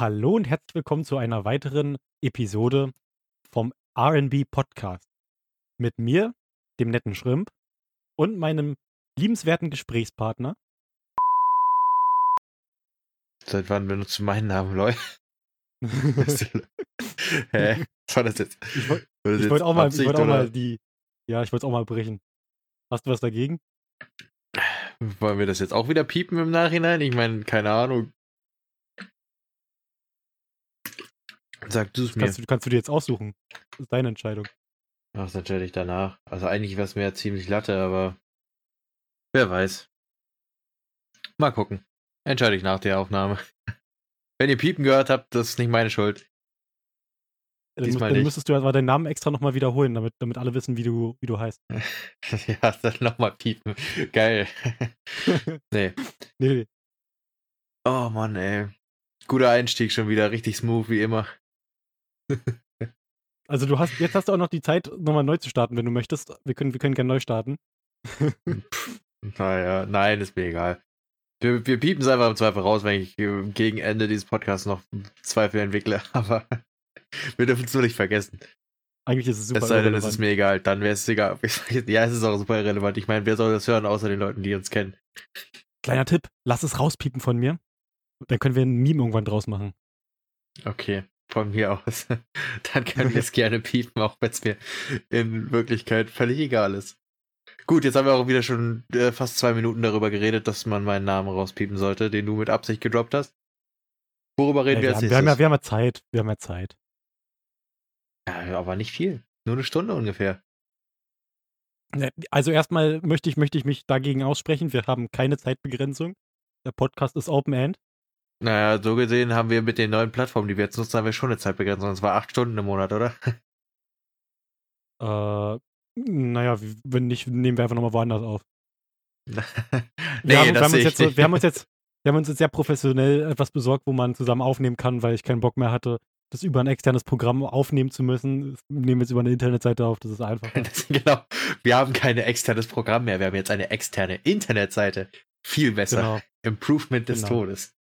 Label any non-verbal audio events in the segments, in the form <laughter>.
Hallo und herzlich willkommen zu einer weiteren Episode vom RB Podcast. Mit mir, dem netten Schrimp, und meinem liebenswerten Gesprächspartner. Seit wann benutzt du meinen Namen, Leute? <laughs> Hä? Was war das jetzt? Ich wollte das wollt auch, mal, ich Absicht wollt auch mal die. Ja, ich wollte es auch mal brechen. Hast du was dagegen? Wollen wir das jetzt auch wieder piepen im Nachhinein? Ich meine, keine Ahnung. Sag du es mir. Kannst du, kannst du dir jetzt aussuchen. Das ist deine Entscheidung. Ach, das entscheide ich danach. Also eigentlich wäre es mir ja ziemlich latte, aber wer weiß. Mal gucken. Entscheide ich nach der Aufnahme. <laughs> Wenn ihr Piepen gehört habt, das ist nicht meine Schuld. Dann, Diesmal dann nicht. müsstest du aber deinen Namen extra nochmal wiederholen, damit, damit alle wissen, wie du, wie du heißt. <laughs> ja, dann nochmal piepen. Geil. nee. <laughs> Nee, nee. Oh Mann, ey. Guter Einstieg schon wieder, richtig smooth wie immer. Also du hast, jetzt hast du auch noch die Zeit, nochmal neu zu starten, wenn du möchtest. Wir können, wir können gerne neu starten. <laughs> Naja, nein, ist mir egal. Wir, wir piepen es einfach im Zweifel raus, wenn ich äh, gegen Ende dieses Podcasts noch Zweifel entwickle, <laughs> aber wir dürfen es nur nicht vergessen. Eigentlich ist es super es sei denn, es ist mir egal, dann wäre es egal. <laughs> Ja, es ist auch super irrelevant. Ich meine, wer soll das hören, außer den Leuten, die uns kennen? Kleiner Tipp, lass es rauspiepen von mir. Dann können wir ein Meme irgendwann draus machen. Okay, von mir aus. <laughs> Dann können wir es gerne piepen, auch wenn es mir in Wirklichkeit völlig egal ist. Gut, jetzt haben wir auch wieder schon äh, fast zwei Minuten darüber geredet, dass man meinen Namen rauspiepen sollte, den du mit Absicht gedroppt hast. Worüber reden Ey, wir wir, als haben, wir, haben ja, wir haben ja Zeit. Wir haben ja Zeit. Ja, aber nicht viel. Nur eine Stunde ungefähr. Ne, Also erstmal möchte ich, möchte ich mich dagegen aussprechen. Wir haben keine Zeitbegrenzung. Der Podcast ist Open End. Naja, so gesehen haben wir mit den neuen Plattformen, die wir jetzt nutzen, haben wir schon eine Zeitbegrenzung. Es war acht Stunden im Monat, oder? <laughs> Äh, naja, wenn nicht, nehmen wir einfach nochmal woanders auf. <laughs> Wir, nee, haben, wir, das haben jetzt wir haben uns jetzt, wir haben uns jetzt sehr professionell etwas besorgt, wo man zusammen aufnehmen kann, weil ich keinen Bock mehr hatte, das über ein externes Programm aufnehmen zu müssen. Das nehmen wir jetzt über eine Internetseite auf, das ist <laughs> einfacher. Das, genau. Wir haben kein externes Programm mehr. Wir haben jetzt eine externe Internetseite. Viel besser. genau. Improvement des Genau. Todes.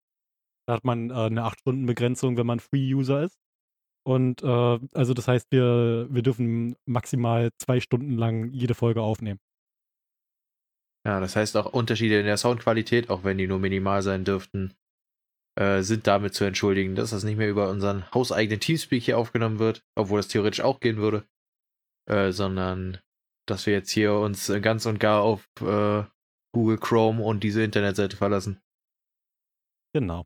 Da hat man äh, eine 8-Stunden-Begrenzung, wenn man Free-User ist. Und äh, also das heißt, wir, wir dürfen maximal zwei Stunden lang jede Folge aufnehmen. Ja, das heißt auch Unterschiede in der Soundqualität, auch wenn die nur minimal sein dürften, äh, sind damit zu entschuldigen, dass das nicht mehr über unseren hauseigenen Teamspeak hier aufgenommen wird, obwohl das theoretisch auch gehen würde, äh, sondern dass wir jetzt hier uns ganz und gar auf äh, Google Chrome und diese Internetseite verlassen. Genau.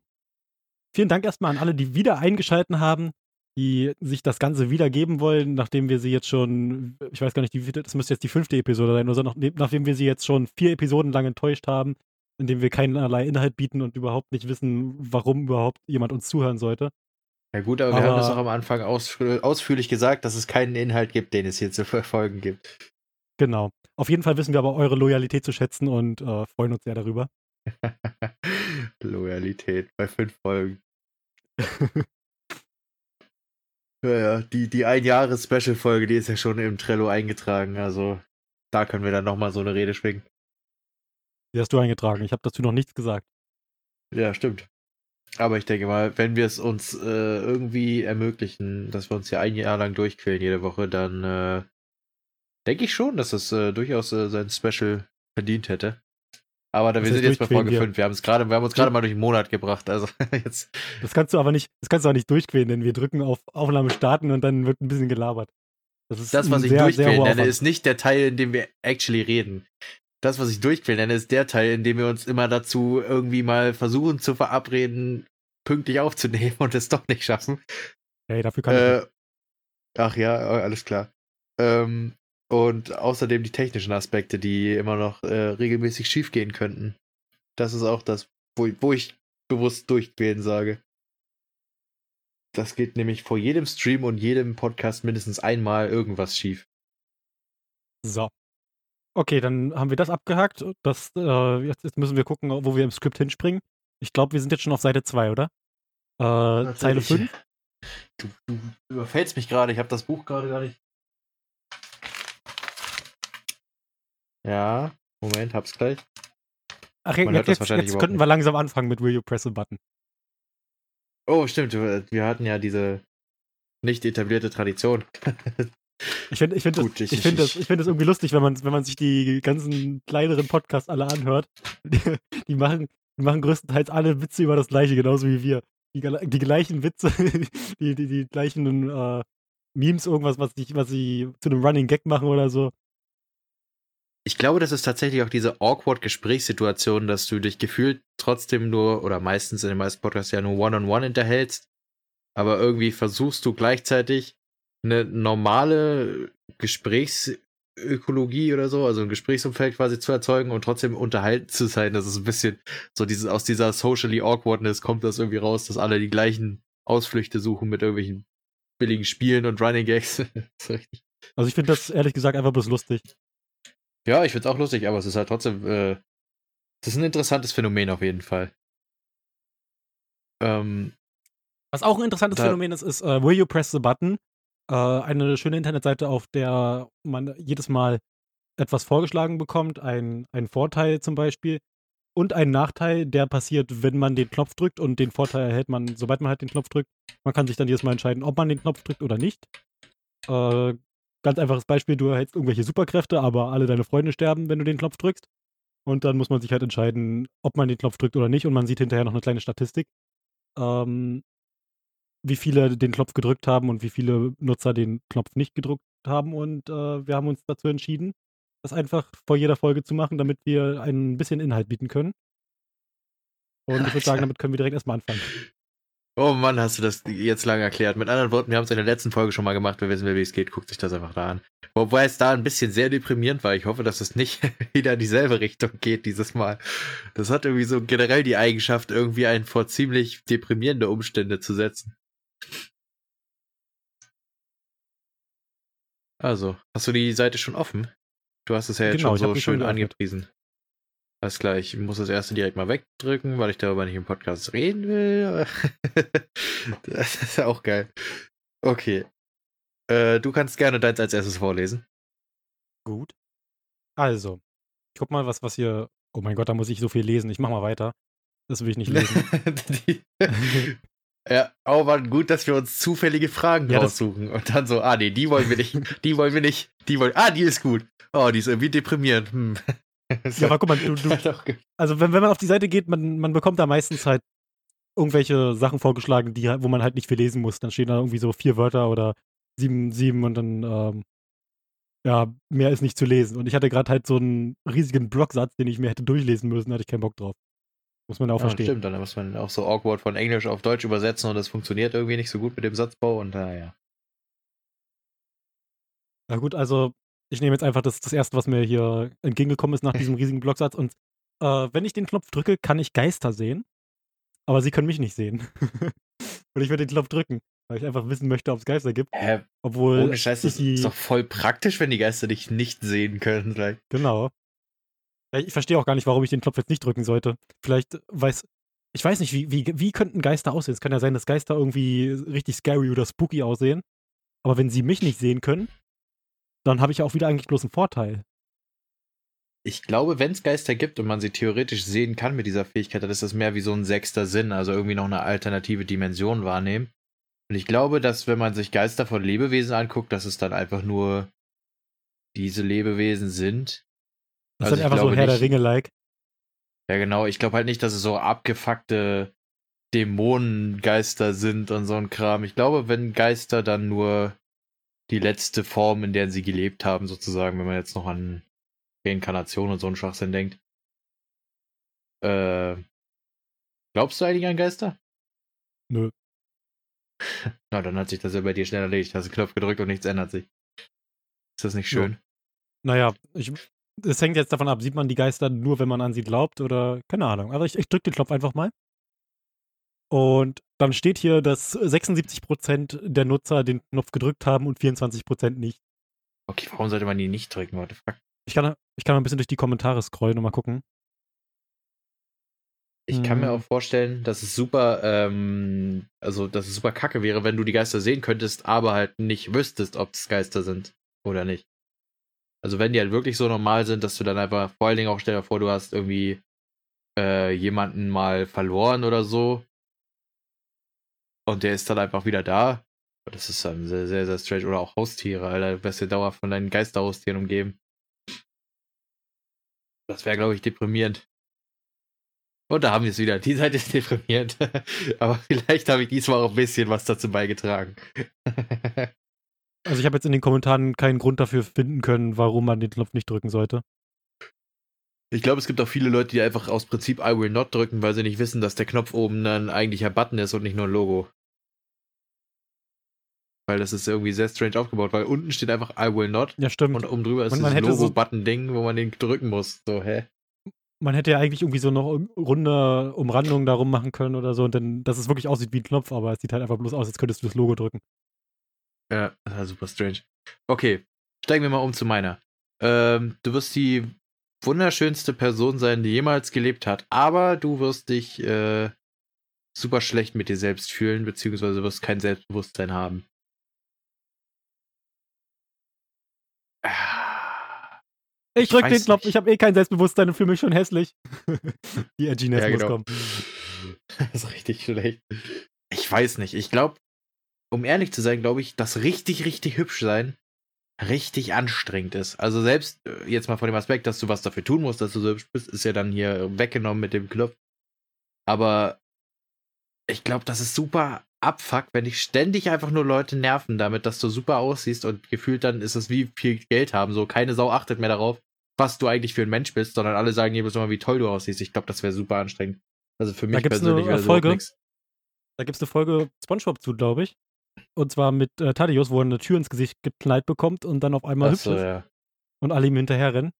Vielen Dank erstmal an alle, die wieder eingeschalten haben, die sich das Ganze wiedergeben wollen, nachdem wir sie jetzt schon, ich weiß gar nicht, die, das müsste jetzt die fünfte Episode sein, oder noch, nachdem wir sie jetzt schon vier Episoden lang enttäuscht haben, indem wir keinerlei Inhalt bieten und überhaupt nicht wissen, warum überhaupt jemand uns zuhören sollte. Ja gut, aber, wir haben Aber- das auch am Anfang ausf- ausführlich gesagt, dass es keinen Inhalt gibt, den es hier zu verfolgen gibt. Genau. Auf jeden Fall wissen wir aber eure Loyalität zu schätzen und äh, freuen uns sehr darüber. <laughs> Loyalität bei fünf Folgen. <laughs> Ja, ja, die, die Ein-Jahres-Special-Folge, die ist ja schon im Trello eingetragen, also da können wir dann nochmal so eine Rede schwingen. Die hast du eingetragen. Ich habe dazu noch nichts gesagt. Ja, stimmt. Aber ich denke mal, wenn wir es uns äh, irgendwie ermöglichen, dass wir uns ja ein Jahr lang durchquälen jede Woche, dann äh, denke ich schon, dass es äh, durchaus äh, sein Special verdient hätte. Aber da, wir sind jetzt bei? Folge Wir- 5. Wir haben es gerade, wir haben uns gerade mal durch einen Monat gebracht. Also <laughs> jetzt. Das kannst du aber nicht, das kannst du auch nicht durchquälen, denn wir drücken auf Aufnahme starten und dann wird ein bisschen gelabert. Das ist Das, was ich sehr, durchquälen nenne, ist nicht der Teil, in dem wir actually reden. Das, was ich durchquälen nenne, ist der Teil, in dem wir uns immer dazu irgendwie mal versuchen zu verabreden, pünktlich aufzunehmen und es doch nicht schaffen. Hey, dafür kann ich Äh, nicht. ach ja, äh, alles klar. Ähm, und außerdem die technischen Aspekte, die immer noch äh, regelmäßig schiefgehen könnten. Das ist auch das, wo, wo ich bewusst durchquälen sage. Das geht nämlich vor jedem Stream und jedem Podcast mindestens einmal irgendwas schief. So. Okay, dann haben wir das abgehakt. Das, äh, jetzt, jetzt müssen wir gucken, wo wir im Skript hinspringen. Ich glaube, wir sind jetzt schon auf Seite 2, oder? Äh, Zeile ich- 5. Du, du überfällst mich gerade, ich habe das Buch gerade gar nicht. Ja, Moment, hab's gleich. Ach, Man jetzt, jetzt, jetzt könnten wir langsam anfangen mit Will You Press a Button. Oh, stimmt. Wir hatten ja diese nicht etablierte Tradition. Ich finde ich find das, Gut, ich- ich find das, ich- ich find das irgendwie lustig, wenn man, wenn man sich die ganzen kleineren Podcasts alle anhört. Die, <laughs> die, machen, die machen größtenteils alle Witze über das Gleiche, genauso wie wir. Die, die gleichen Witze, <laughs> die, die, die gleichen äh, Memes, irgendwas, was, die, was sie zu einem Running Gag machen oder so. Ich glaube, das ist tatsächlich auch diese awkward Gesprächssituation, dass du dich gefühlt trotzdem nur, oder meistens in den meisten Podcasts ja nur One-on-One unterhältst, aber irgendwie versuchst du gleichzeitig eine normale Gesprächsökologie oder so, also ein Gesprächsumfeld quasi zu erzeugen und trotzdem unterhalten zu sein. Das ist ein bisschen so dieses, aus dieser socially awkwardness kommt das irgendwie raus, dass alle die gleichen Ausflüchte suchen mit irgendwelchen billigen Spielen und Running Gags. <laughs> Also ich finde das ehrlich gesagt einfach bloß lustig. Ja, ich find's auch lustig, aber es ist halt trotzdem, äh, das ist ein interessantes Phänomen auf jeden Fall. Ähm, Was auch ein interessantes Da- Phänomen ist, ist äh, Will You Press the Button? Äh, eine schöne Internetseite, auf der man jedes Mal etwas vorgeschlagen bekommt, ein, ein Vorteil zum Beispiel und ein Nachteil, der passiert, wenn man den Knopf drückt und den Vorteil erhält man, sobald man halt den Knopf drückt. Man kann sich dann jedes Mal entscheiden, ob man den Knopf drückt oder nicht. Äh, ganz einfaches Beispiel, du erhältst irgendwelche Superkräfte, aber alle deine Freunde sterben, wenn du den Knopf drückst. Und dann muss man sich halt entscheiden, ob man den Knopf drückt oder nicht und man sieht hinterher noch eine kleine Statistik. Ähm, wie viele den Knopf gedrückt haben und wie viele Nutzer den Knopf nicht gedrückt haben. Und äh, wir haben uns dazu entschieden, das einfach vor jeder Folge zu machen, damit wir ein bisschen Inhalt bieten können. Und ich würde sagen, damit können wir direkt erstmal anfangen. Oh Mann, hast du das jetzt lange erklärt. Mit anderen Worten, wir haben es in der letzten Folge schon mal gemacht. Wer wissen wie es geht, guckt sich das einfach da an. Wobei es da ein bisschen sehr deprimierend war. Ich hoffe, dass es nicht <laughs> wieder in dieselbe Richtung geht dieses Mal. Das hat irgendwie so generell die Eigenschaft, irgendwie einen vor ziemlich deprimierende Umstände zu setzen. Also, hast du die Seite schon offen? Du hast es ja jetzt Genau, schon so schon schön geöffnet. angepriesen. Alles klar, ich muss das erste direkt mal wegdrücken, weil ich darüber nicht im Podcast reden will. <laughs> das ist ja auch geil. Okay. Äh, du kannst gerne deins als erstes vorlesen. Gut. Also, ich guck mal, was, was hier. Oh mein Gott, da muss ich so viel lesen. Ich mach mal weiter. Das will ich nicht lesen. Die- <laughs> ja, oh Mann, gut, dass wir uns zufällige Fragen Ja, raussuchen. Und dann so, ah nee, die wollen wir nicht, die wollen wir nicht, die wollen, ah, die ist gut. Oh, die ist irgendwie deprimierend. Hm. <laughs> ja, aber guck mal, du, du, <laughs> gut. also wenn, wenn man auf die Seite geht, man, man bekommt da meistens halt irgendwelche Sachen vorgeschlagen, die, halt- wo man halt nicht viel lesen muss. Dann stehen da irgendwie so vier Wörter oder sieben, sieben und dann, ähm, ja, mehr ist nicht zu lesen. Und ich hatte gerade halt so einen riesigen Blocksatz, den ich mir hätte durchlesen müssen, da hatte ich keinen Bock drauf. Muss man auch Ja, verstehen. stimmt, dann muss man auch so awkward von Englisch auf Deutsch übersetzen und das funktioniert irgendwie nicht so gut mit dem Satzbau und naja. Na gut, also ich nehme jetzt einfach das, das erste, was mir hier entgegengekommen ist nach <laughs> diesem riesigen Blocksatz. Und äh, wenn ich den Knopf drücke, kann ich Geister sehen. Aber sie können mich nicht sehen. <laughs> und ich würde den Knopf drücken, weil ich einfach wissen möchte, ob es Geister gibt. Hä, Obwohl ohne Scheiß, das ist doch voll praktisch, wenn die Geister dich nicht sehen können. Like. Genau. Ich verstehe auch gar nicht, warum ich den Knopf jetzt nicht drücken sollte. Vielleicht weiß. Ich weiß nicht, wie, wie, wie könnten Geister aussehen? Es kann ja sein, dass Geister irgendwie richtig scary oder spooky aussehen. Aber wenn sie mich nicht sehen können, dann habe ich ja auch wieder eigentlich bloß einen Vorteil. Ich glaube, wenn es Geister gibt und man sie theoretisch sehen kann mit dieser Fähigkeit, dann ist das mehr wie so ein sechster Sinn, also irgendwie noch eine alternative Dimension wahrnehmen. Und ich glaube, dass wenn man sich Geister von Lebewesen anguckt, dass es dann einfach nur diese Lebewesen sind. Das Also ist halt einfach so Herr der nicht- Ringe-like. Ja, genau. Ich glaube halt nicht, dass es so abgefuckte Dämonengeister sind und so ein Kram. Ich glaube, wenn Geister dann nur die letzte Form, in der sie gelebt haben, sozusagen, wenn man jetzt noch an Reinkarnation und so einen Schwachsinn denkt. Äh, glaubst du eigentlich an Geister? Nö. <laughs> Na, dann hat sich das ja bei dir schnell erledigt. Hast den Knopf gedrückt und nichts ändert sich. Ist das nicht Ja. schön? Naja, ich, es hängt jetzt davon ab, sieht man die Geister nur, wenn man an sie glaubt oder keine Ahnung. Aber ich, ich drücke den Knopf einfach mal. Und dann steht hier, dass 76% der Nutzer den Knopf gedrückt haben und 24% nicht. Okay, warum sollte man die nicht drücken? What the fuck? Ich kann, ich kann mal ein bisschen durch die Kommentare scrollen und mal gucken. Ich kann mir Hm. auch vorstellen, dass es super, ähm, also dass es super kacke wäre, wenn du die Geister sehen könntest, aber halt nicht wüsstest, ob es Geister sind oder nicht. Also wenn die halt wirklich so normal sind, dass du dann einfach, vor allen Dingen auch stell dir vor, du hast irgendwie äh, jemanden mal verloren oder so. Und der ist dann einfach wieder da. Das ist dann sehr, sehr, sehr strange. Oder auch Haustiere, Alter. Du wirst ja dauerhaft von deinen Geisterhaustieren umgeben. Das wäre, glaube ich, deprimierend. Und da haben wir es wieder. Die Seite ist <laughs> deprimierend. Aber vielleicht habe ich diesmal auch ein bisschen was dazu beigetragen. <laughs> also ich habe jetzt in den Kommentaren keinen Grund dafür finden können, warum man den Knopf nicht drücken sollte. Ich glaube, es gibt auch viele Leute, die einfach aus Prinzip I will not drücken, weil sie nicht wissen, dass der Knopf oben ein eigentlicher Button ist und nicht nur ein Logo. Weil das ist irgendwie sehr strange aufgebaut, weil unten steht einfach I will not. Ja, stimmt. Und oben drüber ist das Logo-Button-Ding, wo man den drücken muss. So, hä? man hätte ja eigentlich irgendwie so noch runde Umrandungen darum machen können oder so und dann, dass es wirklich aussieht wie ein Knopf, aber es sieht halt einfach bloß aus, als könntest du das Logo drücken. Ja, das war super strange. Okay, steigen wir mal um zu meiner. Ähm, du wirst die wunderschönste Person sein, die jemals gelebt hat, aber du wirst dich äh, super schlecht mit dir selbst fühlen, beziehungsweise wirst kein Selbstbewusstsein haben. Ich drück den Knopf, ich habe eh kein Selbstbewusstsein und fühle mich schon hässlich. <laughs> Die Edginess ja, muss genau. kommen. Das <laughs> ist richtig schlecht. Ich weiß nicht. Ich glaube, um ehrlich zu sein, glaube ich, dass richtig, richtig hübsch sein richtig anstrengend ist. Also selbst äh, jetzt mal von dem Aspekt, dass du was dafür tun musst, dass du so hübsch bist, ist ja dann hier weggenommen mit dem Knopf. Aber ich glaube, das ist super abfuck, wenn dich ständig einfach nur Leute nerven damit, dass du super aussiehst und gefühlt dann ist es wie viel Geld haben. So, keine Sau achtet mehr darauf, was du eigentlich für ein Mensch bist, sondern alle sagen jedes Mal, wie toll du aussiehst. Ich glaube, das wäre super anstrengend. Also für mich persönlich wäre das Folge, Da gibt es eine Folge Spongebob zu, glaube ich. Und zwar mit äh, Thaddeus, wo er eine Tür ins Gesicht geknallt bekommt und dann auf einmal hübsch ist. Ja. Und alle ihm hinterher rennen.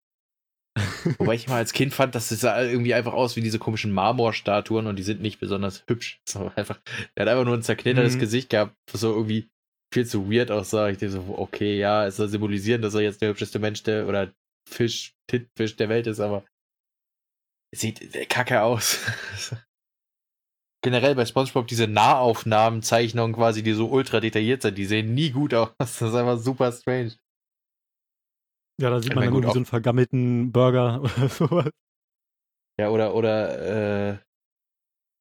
Wobei ich mal als Kind fand, dass es sah irgendwie einfach aus wie diese komischen Marmorstatuen und die sind nicht besonders hübsch. So einfach, er hat einfach nur ein zerknittertes mhm. Gesicht gehabt, was so irgendwie viel zu weird aussah. Ich dachte so, okay, ja, es soll symbolisieren, dass er jetzt der hübscheste Mensch der oder Fisch, Titfisch der Welt ist, aber sieht kacke aus. <laughs> Generell bei SpongeBob diese Nahaufnahmen-Zeichnungen quasi, die so ultra detailliert sind, die sehen nie gut aus. Das ist einfach super strange. Ja, da sieht man dann irgendwie so einen vergammelten Burger <laughs> oder sowas. Ja, oder, oder, äh,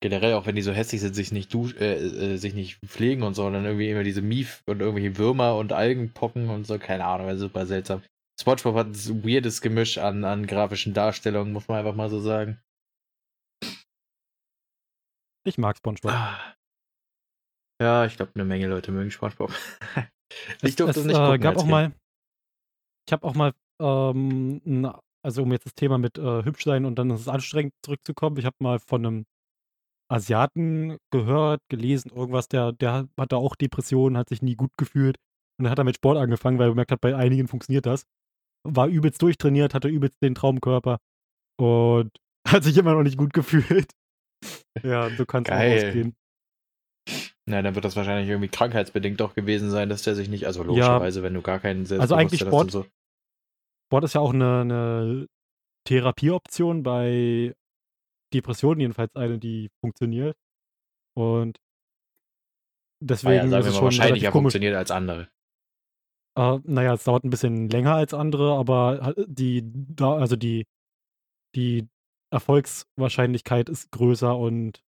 generell, auch wenn die so hässlich sind, sich nicht dusch, äh, äh, sich nicht pflegen und so, und dann irgendwie immer diese Mief und irgendwelche Würmer und Algen pocken und so, keine Ahnung, also super seltsam. SpongeBob hat ein weirdes Gemisch an, an grafischen Darstellungen, muss man einfach mal so sagen. Ich mag SpongeBob. Ah. Ja, ich glaube, eine Menge Leute mögen SpongeBob. <laughs> ich durfte es, nicht äh, gucken. gab auch mal, ich habe auch mal, ähm, also um jetzt das Thema mit äh, hübsch sein und dann ist es anstrengend zurückzukommen, ich habe mal von einem Asiaten gehört, gelesen, irgendwas, der, der hatte auch Depressionen, hat sich nie gut gefühlt und dann hat er mit Sport angefangen, weil er gemerkt hat, bei einigen funktioniert das. War übelst durchtrainiert, hatte übelst den Traumkörper und <laughs> hat sich immer noch nicht gut gefühlt. <laughs> ja, so kann es auch ausgehen. Na, dann wird das wahrscheinlich irgendwie krankheitsbedingt auch gewesen sein, dass der sich nicht, also logischerweise, ja, wenn du gar keinen Also eigentlich Sport, so. Sport ist ja auch eine, eine Therapieoption bei Depressionen, jedenfalls eine, die funktioniert. Und deswegen ah ja, sagen ist es schon wahrscheinlicher funktioniert als andere. Äh, naja, es dauert ein bisschen länger als andere, aber die, da, also die, die Erfolgswahrscheinlichkeit ist größer und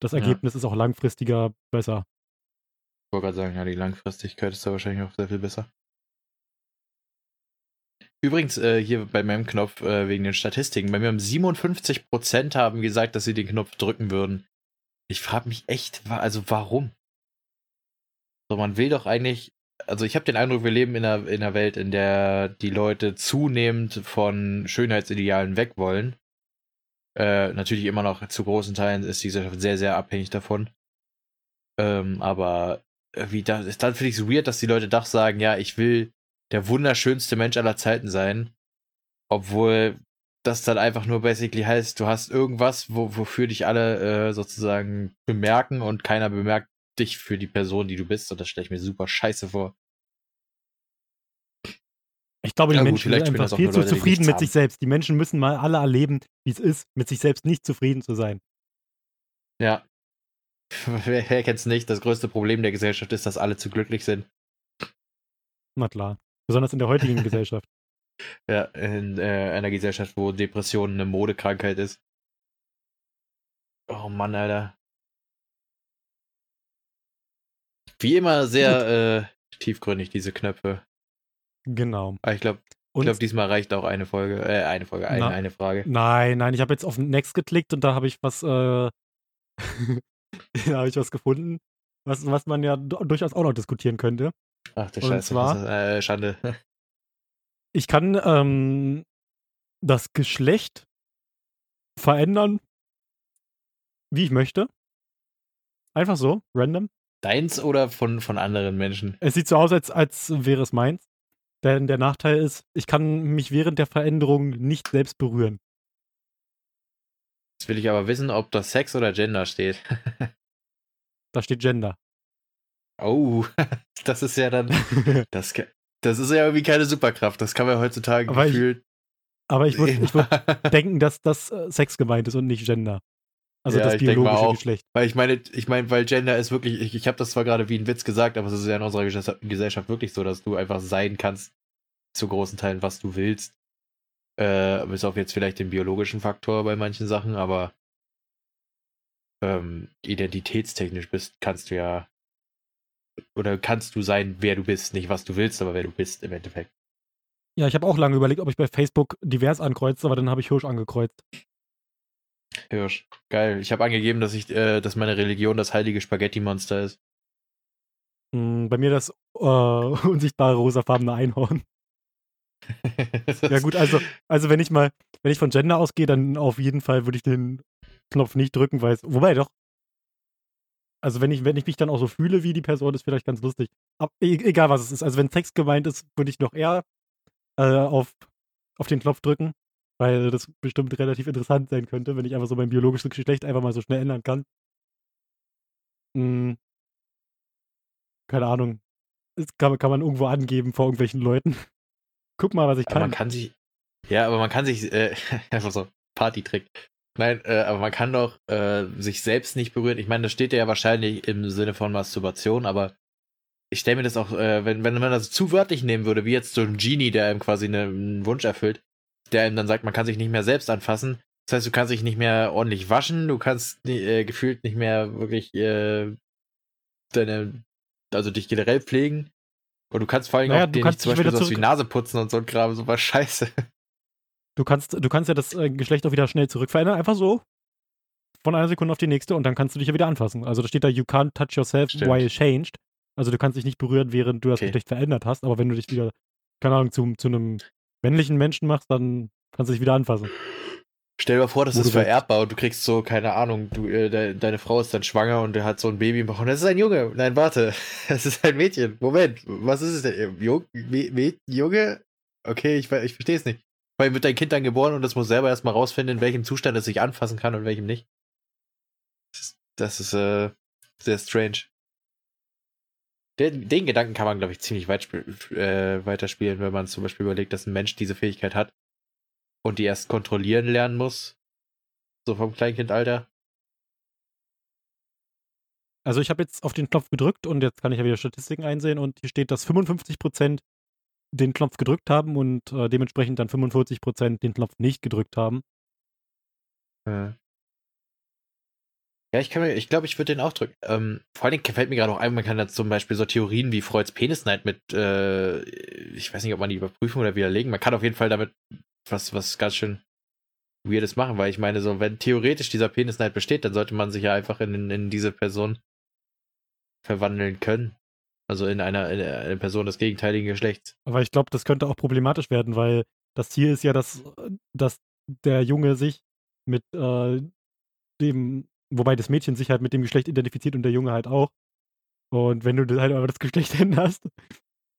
das Ergebnis ja. ist auch langfristiger besser. Ich wollte gerade sagen, ja, die Langfristigkeit ist da wahrscheinlich auch sehr viel besser. Übrigens, äh, hier bei meinem Knopf äh, wegen den Statistiken, bei mir haben 57% haben gesagt, dass sie den Knopf drücken würden. Ich frage mich echt, also warum? So, man will doch eigentlich, also ich habe den Eindruck, wir leben in einer, in einer Welt, in der die Leute zunehmend von Schönheitsidealen weg wollen äh, natürlich immer noch zu großen Teilen ist die Gesellschaft sehr, sehr abhängig davon. Ähm, aber wie da, dann finde ich es weird, dass die Leute doch sagen, ja, ich will der wunderschönste Mensch aller Zeiten sein. Obwohl das dann einfach nur basically heißt, du hast irgendwas, wo, wofür dich alle äh, sozusagen bemerken und keiner bemerkt dich für die Person, die du bist. Und das stelle ich mir super scheiße vor. Ich glaube, die ja, Menschen gut, sind einfach viel zu Leute, zufrieden mit haben. sich selbst. Die Menschen müssen mal alle erleben, wie es ist, mit sich selbst nicht zufrieden zu sein. Ja. <laughs> Wer, wer kennt es nicht? Das größte Problem der Gesellschaft ist, dass alle zu glücklich sind. Na klar. Besonders in der heutigen Gesellschaft. <laughs> Ja, in äh, einer Gesellschaft, wo Depression eine Modekrankheit ist. Oh Mann, Alter. Wie immer sehr äh, tiefgründig, diese Knöpfe. Genau. Aber ich glaube, ich glaube, diesmal reicht auch eine Folge, äh, eine Folge, eine, Na, eine Frage. Nein, nein, ich habe jetzt auf Next geklickt und da habe ich was, äh, <laughs> da habe ich was gefunden, was, was man ja durchaus auch noch diskutieren könnte. Ach du Und Scheiße, zwar- das ist, äh, Schande. <laughs> Ich kann ähm, das Geschlecht verändern, wie ich möchte. Einfach so, random. Deins oder von, von anderen Menschen? Es sieht so aus, als, als wäre es meins. Denn der Nachteil ist, ich kann mich während der Veränderung nicht selbst berühren. Jetzt will ich aber wissen, ob das Sex oder Gender steht. <laughs> Da steht Gender. Oh, <laughs> das ist ja dann. <laughs> Das, das ist ja irgendwie keine Superkraft. Das kann man heutzutage Aber ich- gefühlt. Aber ich würde ich würd <laughs> denken, dass das äh, Sex gemeint ist und nicht Gender. Also Ja, das ich biologische auch. Geschlecht. Weil ich meine, ich meine, weil Gender ist wirklich, ich, ich habe das zwar gerade wie ein Witz gesagt, aber es ist ja in unserer Ges- Gesellschaft wirklich so, dass du einfach sein kannst, zu großen Teilen, was du willst. Äh, bis auf jetzt vielleicht den biologischen Faktor bei manchen Sachen, aber ähm, identitätstechnisch bist, kannst du ja oder kannst du sein, wer du bist, nicht was du willst, aber wer du bist im Endeffekt. Ja, ich habe auch lange überlegt, ob ich bei Facebook divers ankreuze, aber dann habe ich Hirsch angekreuzt. Hirsch. Geil. Ich habe angegeben, dass ich, äh, dass meine Religion das heilige Spaghetti-Monster ist. Hm, bei mir das äh, <laughs> unsichtbare rosafarbene Einhorn. <laughs> Ja gut, also, also wenn ich mal, wenn ich von Gender ausgehe, dann auf jeden Fall würde ich den Knopf nicht drücken, weil es, wobei doch. Also wenn ich, wenn ich mich dann auch so fühle wie die Person, ist vielleicht ganz lustig. Aber egal was es ist. Also wenn Sex gemeint ist, würde ich noch eher äh, auf, auf den Knopf drücken, weil das bestimmt relativ interessant sein könnte, wenn ich einfach so mein biologisches Geschlecht einfach mal so schnell ändern kann. Hm. Keine Ahnung. Das kann, kann man irgendwo angeben vor irgendwelchen Leuten. <laughs> Guck mal, was ich Aber man kann. kann sich. Ja, aber man kann sich. Äh, <laughs> einfach so, Partytrick. Nein, äh, aber man kann doch äh, sich selbst nicht berühren. Ich meine, das steht ja wahrscheinlich im Sinne von Masturbation, aber ich stelle mir das auch, äh, wenn, wenn man das zu wörtlich nehmen würde, wie jetzt so ein Genie, der einem quasi eine, einen Wunsch erfüllt, der einem dann sagt, man kann sich nicht mehr selbst anfassen. Das heißt, du kannst dich nicht mehr ordentlich waschen, du kannst äh, gefühlt nicht mehr wirklich äh, deine, also dich generell pflegen. Und du kannst vor allem Naja, auch dir kannst nicht zum Beispiel sowas wie Nase putzen und so ein Kram, super <laughs> scheiße. Du kannst, du kannst ja das äh, Geschlecht auch wieder schnell zurückverändern, einfach so. Von einer Sekunde auf die nächste und dann kannst du dich ja wieder anfassen. Also da steht da, you can't touch yourself Stimmt. while changed. Also du kannst dich nicht berühren, während du das Okay. Geschlecht verändert hast, aber wenn du dich wieder, keine Ahnung, zu, zu einem männlichen Menschen machst, dann kannst du dich wieder anfassen. Stell dir mal vor, das Wo ist vererbbar und du kriegst so, keine Ahnung, du, äh, de, deine Frau ist dann schwanger und hat so ein Baby im Bauch und das ist ein Junge. Nein, warte, <laughs> das ist ein Mädchen. Moment, was ist es denn? Jung, Mä- Mä- Junge? Okay, ich, ich verstehe es nicht. Weil wird dein Kind dann geboren und das muss selber erstmal rausfinden, in welchem Zustand es sich anfassen kann und welchem nicht. Das, ist äh, sehr strange. Den, den Gedanken kann man, glaube ich, ziemlich weit äh, weiterspielen, wenn man zum Beispiel überlegt, dass ein Mensch diese Fähigkeit hat und die erst kontrollieren lernen muss. So vom Kleinkindalter. Also ich habe jetzt auf den Knopf gedrückt und jetzt kann ich ja wieder Statistiken einsehen und hier steht, dass 55% den Knopf gedrückt haben und äh, dementsprechend dann 45% den Knopf nicht gedrückt haben. Ja, ja ich mir, ich glaube, ich würde den auch drücken. Ähm, vor allen Dingen fällt mir gerade auch ein, man kann da zum Beispiel so Theorien wie Freuds Penisneid mit, äh, ich weiß nicht, ob man die überprüfen oder widerlegen. Man kann auf jeden Fall damit was, was ganz schön Weirdes machen, weil ich meine, so, wenn theoretisch dieser Penisneid besteht, dann sollte man sich ja einfach in, in diese Person verwandeln können. Also in einer, in eine Person des gegenteiligen Geschlechts. Aber ich glaube, das könnte auch problematisch werden, weil das Ziel ist ja, dass, dass der Junge sich mit äh, dem, wobei das Mädchen sich halt mit dem Geschlecht identifiziert und der Junge halt auch. Und wenn du halt aber das Geschlecht <laughs> änderst,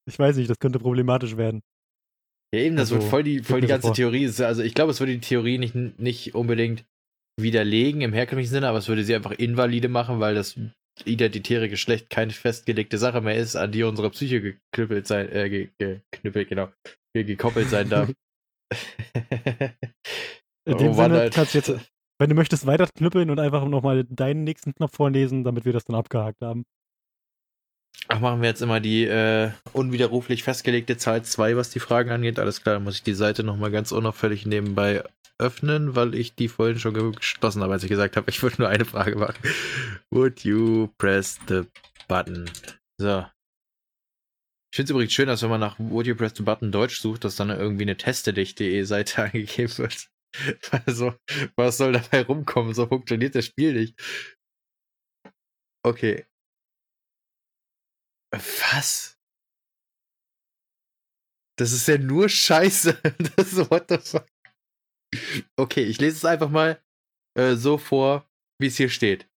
ich weiß nicht, das könnte problematisch werden. Ja, eben, das Also, wird voll die, voll die ganze. Theorie. Also ich glaube, es würde die Theorie nicht, nicht unbedingt widerlegen im herkömmlichen Sinne, aber es würde sie einfach invalide machen, weil das identitäre Geschlecht keine festgelegte Sache mehr ist, an die unsere Psyche geknüppelt sein, äh, ge, geknüppelt, genau, ge, gekoppelt sein darf. <laughs> <laughs> In dem Sinne Alter. kannst jetzt, wenn du möchtest, weiter knüppeln und einfach nochmal deinen nächsten Knopf vorlesen, damit wir das dann abgehakt haben. Ach, machen wir jetzt immer die äh, unwiderruflich festgelegte Zahl 2, was die Fragen angeht. Alles klar, dann muss ich die Seite nochmal ganz unauffällig nebenbei öffnen, weil ich die vorhin schon ge- geschlossen habe, als ich gesagt habe, ich würde nur eine Frage machen. Would you press the button? So. Ich finde es übrigens schön, dass wenn man nach Would You Press the Button Deutsch sucht, dass dann irgendwie eine testedich.de Seite <laughs> angegeben wird. Also, was soll dabei rumkommen? So funktioniert das Spiel nicht. Okay. Was? Das ist ja nur Scheiße. <laughs> Das ist what the fuck. Okay, ich lese es einfach mal äh, so vor, wie es hier steht.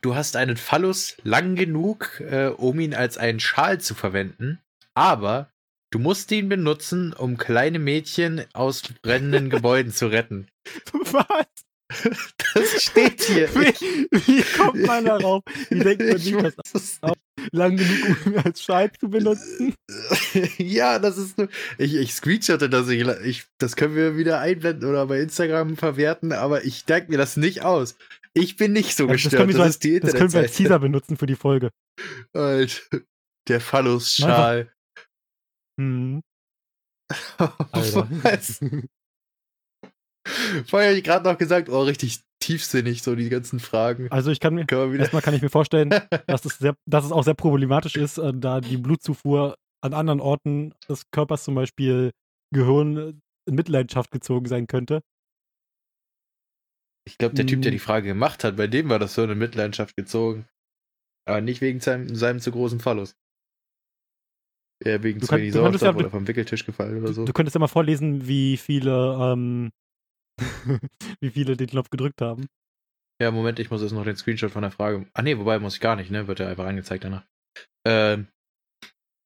Du hast einen Phallus lang genug, äh, um ihn als einen Schal zu verwenden, aber du musst ihn benutzen, um kleine Mädchen aus brennenden <laughs> Gebäuden zu retten. Was? <laughs> Das steht hier. Wie, wie kommt man <laughs> darauf? Wie denkt man sich das das aus? Lang genug, um ihn als Schal zu benutzen? <laughs> ja, das ist nur. Ich, ich screenshotte das. Ich, ich, das können wir wieder einblenden oder bei Instagram verwerten, aber ich denke mir das nicht aus. Ich bin nicht so Ja, das, gestört. können wir, so als, das können wir als. Teaser benutzen für die Folge. Alter, der Phallus-Schal. Hm, Alter. Was? Vorher habe ich gerade noch gesagt, oh, richtig tiefsinnig, so die ganzen Fragen. Also ich kann mir, erstmal kann ich mir vorstellen, <laughs> dass es, sehr, dass es auch sehr problematisch ist, äh, da die Blutzufuhr an anderen Orten des Körpers, zum Beispiel Gehirn, äh, in Mitleidenschaft gezogen sein könnte. Ich glaube, der Typ, der Hm. die Frage gemacht hat, bei dem war das so eine Mitleidenschaft gezogen. Aber nicht wegen seinem, seinem zu großen Phallus. Ja, wegen Du zu kann- wenig du könntest Sauerstoff ja- oder vom Wickeltisch gefallen oder so. Du könntest ja mal vorlesen, wie viele, ähm, <laughs> wie viele den Knopf gedrückt haben. Ja, Moment, ich muss jetzt noch den Screenshot von der Frage. Ah, nee, wobei muss ich gar nicht, ne? Wird ja einfach angezeigt danach. Ähm,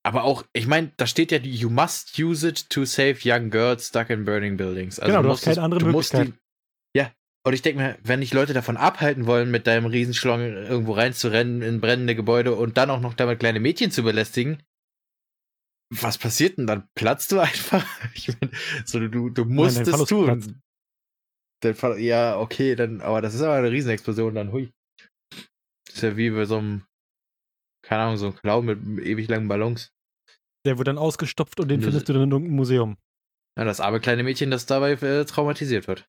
aber auch, ich meine, da steht ja You must use it to save young girls stuck in burning buildings. Also Genau, du musst hast keine andere du Möglichkeit. Die, ja, und ich denke mir, wenn dich Leute davon abhalten wollen, mit deinem Riesenschlong irgendwo reinzurennen in brennende Gebäude und dann auch noch damit kleine Mädchen zu belästigen, was passiert denn dann? Platzt du einfach? <laughs> Ich meine, so, du, du musst dein es tun. platzt. Dann, ja, okay, dann, aber das ist aber eine Riesenexplosion dann, hui. Das ist ja wie bei so einem, keine Ahnung, so einem Clown mit ewig langen Ballons. Der wird dann ausgestopft und den Das- findest du dann in irgendeinem Museum. Ja, das arme kleine Mädchen, das dabei äh, traumatisiert wird.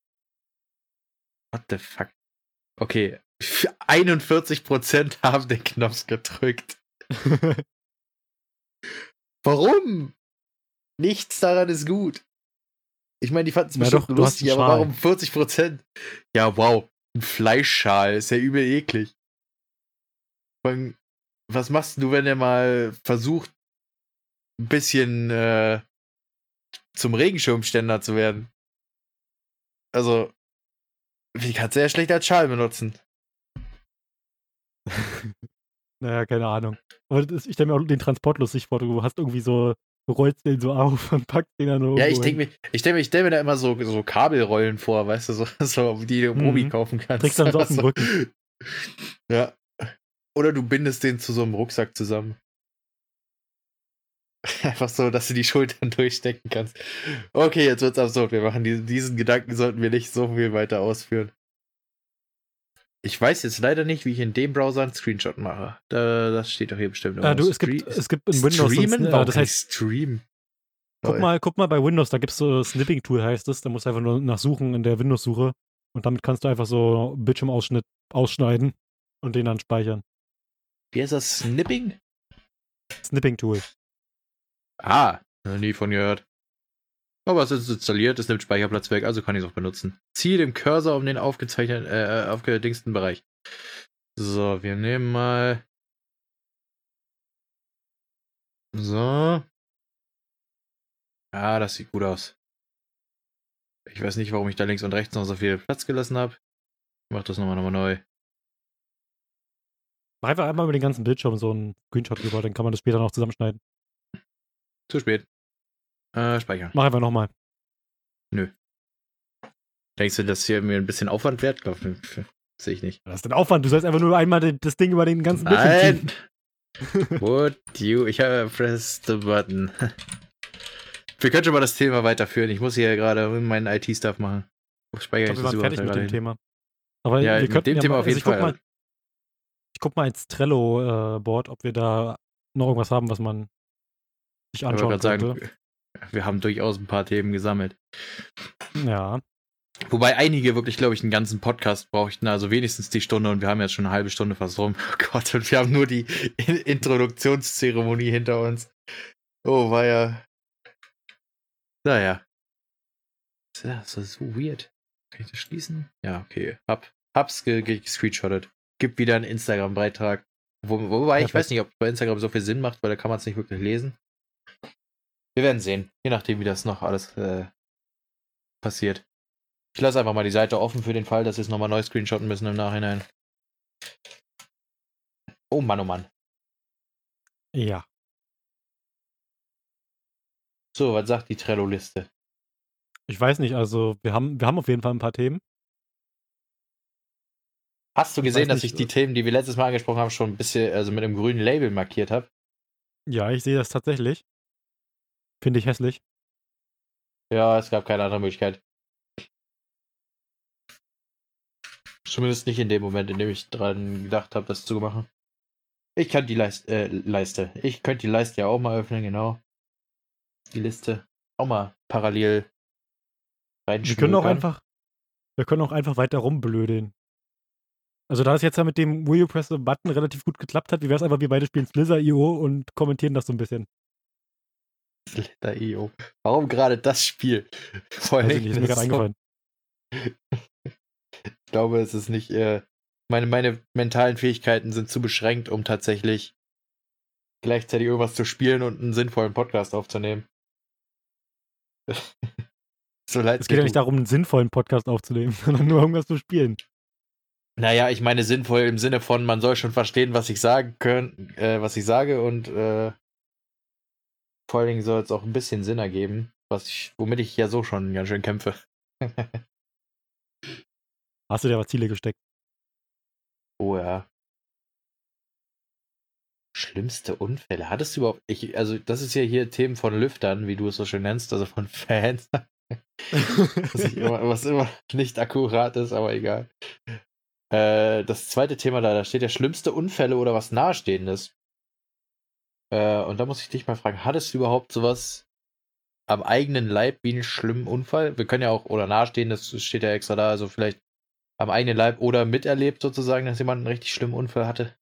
What the fuck? Okay, <laughs> 41% haben den Knopf gedrückt. <laughs> Warum? Nichts daran ist gut. Ich meine, die fanden es bestimmt doch, lustig, aber warum 40%? Ja, wow. Ein Fleischschal ist ja übel eklig. Allem, Was machst du, wenn er mal versucht, ein bisschen äh, zum Regenschirmständer zu werden? Also, wie kannst du ja schlecht als Schal benutzen? <laughs> naja, keine Ahnung. Aber das, ich stelle mir auch den Transport lustig vor. Du hast irgendwie so, rollst den so auf und packst den dann Ja, irgendwo ich denke mir, ich stell mir, ich stell mir da immer so, so Kabelrollen vor, weißt du, so, <laughs> so die du im Mhm. Obi kaufen kannst. Trägst dann so auf So. <laughs> Rücken. Ja. Oder du bindest den zu so einem Rucksack zusammen. <laughs> Einfach so, dass du die Schultern durchstecken kannst. Okay, jetzt wird's absurd. Wir machen diesen, diesen Gedanken sollten wir nicht so viel weiter ausführen. Ich weiß jetzt leider nicht, wie ich in dem Browser einen Screenshot mache. Da, das steht doch hier bestimmt. Äh, du, es gibt, es gibt in Windows. Streamen? Äh, das heißt, ich streamen. guck mal, guck mal bei Windows, da gibt es so Snipping-Tool, heißt es. Da musst du einfach nur nachsuchen in der Windows-Suche. Und damit kannst du einfach so Bildschirmausschnitt ausschneiden und den dann speichern. Wie heißt das? Snipping? Snipping-Tool. Ah, noch nie von gehört. Aber es ist installiert, es nimmt Speicherplatz weg, also kann ich es auch benutzen. Ziehe den Cursor um den aufgezeichneten, äh, aufgedingsten Bereich. So, wir nehmen mal. So. Ah, das sieht gut aus. Ich weiß nicht, warum ich da links und rechts noch so viel Platz gelassen habe. Ich mach das nochmal nochmal neu. Mach einfach einmal über den ganzen Bildschirm so einen Screenshot drüber, dann kann man das später noch zusammenschneiden. Zu spät. Äh, speichern. Mach einfach nochmal. Denkst du, dass hier mir ein bisschen Aufwand wert? Glaub, Sehe ich nicht. Das ist ein Aufwand. Du sollst einfach nur einmal das Ding über den ganzen Bildschirm ziehen. Nein! <laughs> Would you? Ich habe pressed the button. <laughs> Wir können schon mal das Thema weiterführen. Ich muss hier gerade meinen IT-Stuff machen. Ich speichere glaube, ich wir waren fertig mit dem hin? Thema. Aber Ja, wir mit dem ja Thema mal, auf jeden also ich guck Fall. Mal, ich guck mal ins Trello-Board, ob wir da noch irgendwas haben, was man sich Ich anschauen sagen, wir haben durchaus ein paar Themen gesammelt. Ja. Wobei einige wirklich, glaube ich, einen ganzen Podcast brauchten, also wenigstens die Stunde und wir haben jetzt schon eine halbe Stunde fast rum. <laughs> Oh Gott, und wir haben nur die Introduktionszeremonie hinter uns. Oh, war ja. Naja. Das ist so weird. Kann ich das schließen? Ja, okay. Hab, hab's gescreenshottet. Gibt wieder einen Instagram-Beitrag. Wo, wobei, ich weiß nicht, ob bei Instagram so viel Sinn macht, weil da kann man es nicht wirklich lesen. Wir werden sehen. Je nachdem, wie das noch alles äh, passiert. Ich lasse einfach mal die Seite offen für den Fall, dass wir es nochmal neu screenshotten müssen im Nachhinein. Oh Mann, oh Mann. Ja. So, was sagt die Trello-Liste? Ich weiß nicht, also wir haben, wir haben auf jeden Fall ein paar Themen. Hast du gesehen, ich dass ich die Themen, die wir letztes Mal angesprochen haben, schon ein bisschen, also mit einem grünen Label markiert habe? Ja, ich sehe das tatsächlich. Finde ich hässlich. Ja, es gab keine andere Möglichkeit. Zumindest nicht in dem Moment, in dem ich dran gedacht habe, das zu machen. Ich kann die Leist äh, Leiste. Ich könnte die Leiste ja auch mal öffnen, genau. Die Liste auch mal parallel reinschmökern. Wir können auch einfach, wir können auch einfach weiter rumblödeln. Also da es jetzt ja mit dem Will You Press the Button relativ gut geklappt hat, wie wäre es einfach, wir beide spielen Slither.io und kommentieren das so ein bisschen. Slither.io. Warum gerade das Spiel? Vor allem, ist mir gerade eingefallen. <laughs> Ich glaube, es ist nicht, äh, meine, meine mentalen Fähigkeiten sind zu beschränkt, um tatsächlich gleichzeitig irgendwas zu spielen und einen sinnvollen Podcast aufzunehmen. <laughs> so leid es geht ja nicht darum, einen sinnvollen Podcast aufzunehmen, <laughs> sondern nur irgendwas zu spielen. Naja, ich meine sinnvoll im Sinne von, man soll schon verstehen, was ich sagen können, äh, was ich sage und äh, vor allen Dingen soll es auch ein bisschen Sinn ergeben, was ich, womit ich ja so schon ganz schön kämpfe. <laughs> Hast du dir aber Ziele gesteckt? Oh ja. Schlimmste Unfälle. Hattest du überhaupt. Ich, also, das ist ja hier Themen von Lüftern, wie du es so schön nennst, also von Fans. <laughs> was, immer, was, immer, nicht akkurat ist, aber egal. Äh, das zweite Thema da, da steht ja schlimmste Unfälle oder was Nahestehendes. Äh, und da muss ich dich mal fragen, hattest du überhaupt sowas am eigenen Leib wie einen schlimmen Unfall? Wir können ja auch, oder Nahestehendes steht ja extra da, also vielleicht am eigenen Leib oder miterlebt sozusagen, dass jemand einen richtig schlimmen Unfall hatte?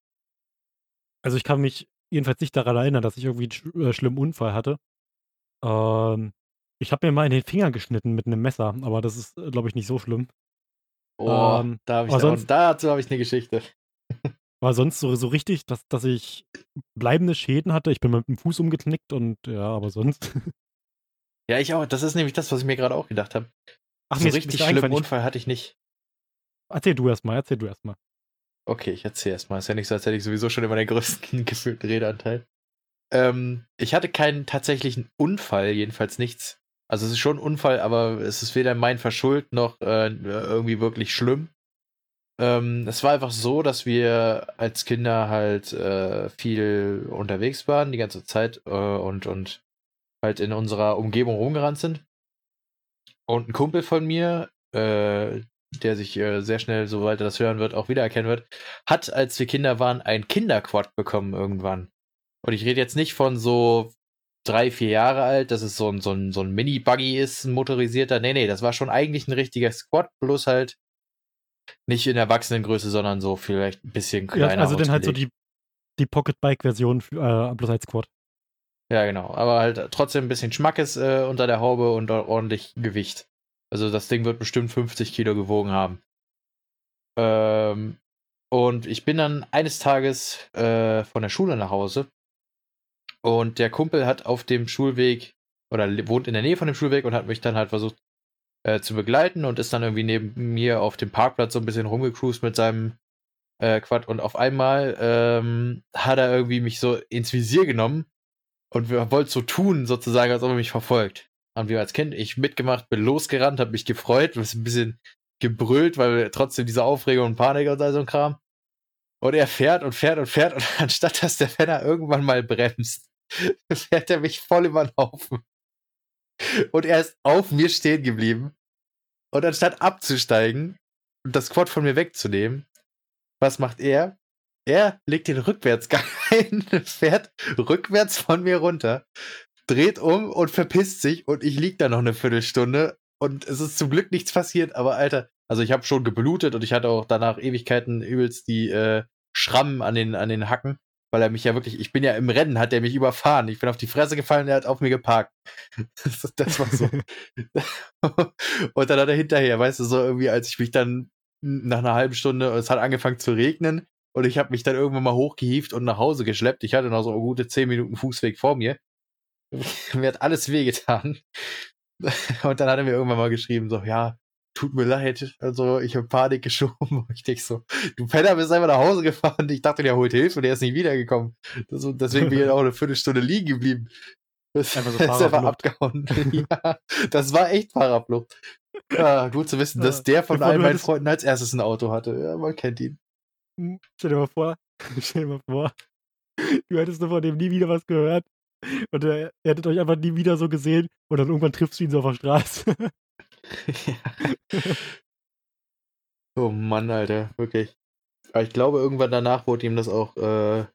Also ich kann mich jedenfalls nicht daran erinnern, dass ich irgendwie einen äh, schlimmen Unfall hatte. Ähm, ich habe mir mal in den Finger geschnitten mit einem Messer, aber das ist, äh, glaube ich, nicht so schlimm. Oh, ähm, da hab ich sonst, dazu habe ich eine Geschichte. War sonst so, so richtig, dass, dass ich bleibende Schäden hatte. Ich bin mit dem Fuß umgeknickt und ja, aber sonst. <laughs> Ja, ich auch. Das ist nämlich das, was ich mir gerade auch gedacht habe. Ach, so richtig schlimmen Unfall hatte ich nicht. Erzähl du erstmal, erzähl du erstmal. Okay, ich erzähl erstmal. Ist ja nicht so, als hätte ich sowieso schon immer den größten <laughs> gefühlten Redeanteil. Ähm, ich hatte keinen tatsächlichen Unfall, jedenfalls nichts. Also es ist schon ein Unfall, aber es ist weder mein Verschuld noch äh, irgendwie wirklich schlimm. Ähm, es war einfach so, dass wir als Kinder halt äh, viel unterwegs waren, die ganze Zeit äh, und, und halt in unserer Umgebung rumgerannt sind. Und ein Kumpel von mir, äh, der sich äh, sehr schnell, sobald er das hören wird, auch wiedererkennen wird, hat, als wir Kinder waren, ein Kinderquad bekommen irgendwann. Und ich rede jetzt nicht von so drei, vier Jahre alt, dass es so ein, so ein, so ein Mini-Buggy ist, ein motorisierter. Nee, nee, das war schon eigentlich ein richtiger Squad, bloß halt nicht in Erwachsenengröße, sondern so vielleicht ein bisschen kleiner. Ja, also dann halt so die, die Pocket-Bike-Version äh, bloß als Squad. Ja, genau. Aber halt trotzdem ein bisschen Schmackes äh, unter der Haube und ordentlich Gewicht. Also das Ding wird bestimmt 50 Kilo gewogen haben. Ähm, und ich bin dann eines Tages äh, von der Schule nach Hause und der Kumpel hat auf dem Schulweg oder wohnt in der Nähe von dem Schulweg und hat mich dann halt versucht äh, zu begleiten und ist dann irgendwie neben mir auf dem Parkplatz so ein bisschen rumgecruised mit seinem äh, Quad und auf einmal ähm, hat er irgendwie mich so ins Visier genommen und wollte so tun, sozusagen, als ob er mich verfolgt haben wir als Kind ich mitgemacht, bin losgerannt, habe mich gefreut, ein bisschen gebrüllt, weil trotzdem diese Aufregung und Panik und so ein Kram. Und er fährt und fährt und fährt <laughs> und anstatt dass der Fenner irgendwann mal bremst, <laughs> fährt er mich voll über den Haufen. Und er ist auf mir stehen geblieben. Und anstatt abzusteigen und das Quad von mir wegzunehmen, was macht er? Er legt den Rückwärtsgang <laughs> ein, fährt rückwärts von mir runter, dreht um und verpisst sich und ich lieg da noch eine Viertelstunde Und es ist zum Glück nichts passiert, aber Alter, also ich habe schon geblutet und ich hatte auch danach Ewigkeiten übelst die äh, Schrammen an den, an den Hacken, weil er mich ja wirklich, ich bin ja im Rennen, hat er mich überfahren. Ich bin auf die Fresse gefallen, er hat auf mir geparkt. Das, <laughs> das war so. <laughs> und dann hat er hinterher, weißt du, so irgendwie, als ich mich dann nach einer halben Stunde, es hat angefangen zu regnen und ich habe mich dann irgendwann mal hochgehieft und nach Hause geschleppt. Ich hatte noch so gute zehn Minuten Fußweg vor mir. <laughs> mir hat alles wehgetan. Und dann hat er mir irgendwann mal geschrieben, so, ja, tut mir leid, also ich habe Panik geschoben. <laughs> Ich denke so, du Penner bist einfach nach Hause gefahren. Ich dachte, der holt Hilfe und der ist nicht wiedergekommen. Das, deswegen bin ich auch eine Viertelstunde liegen geblieben. Das einfach so <laughs> ist einfach abgehauen. <laughs> ja, das war echt Fahrradflucht. Ja, gut zu wissen, dass der von all meinen Freunden als erstes ein Auto hatte. Ja, man kennt ihn. Hm, stell dir mal vor, stell dir mal vor, du hättest nur von dem nie wieder was gehört. Und er, er hättet euch einfach nie wieder so gesehen und dann irgendwann triffst du ihn so auf der Straße. <laughs> oh Mann, Alter, wirklich. Aber ich glaube, irgendwann danach wurde ihm das auch äh,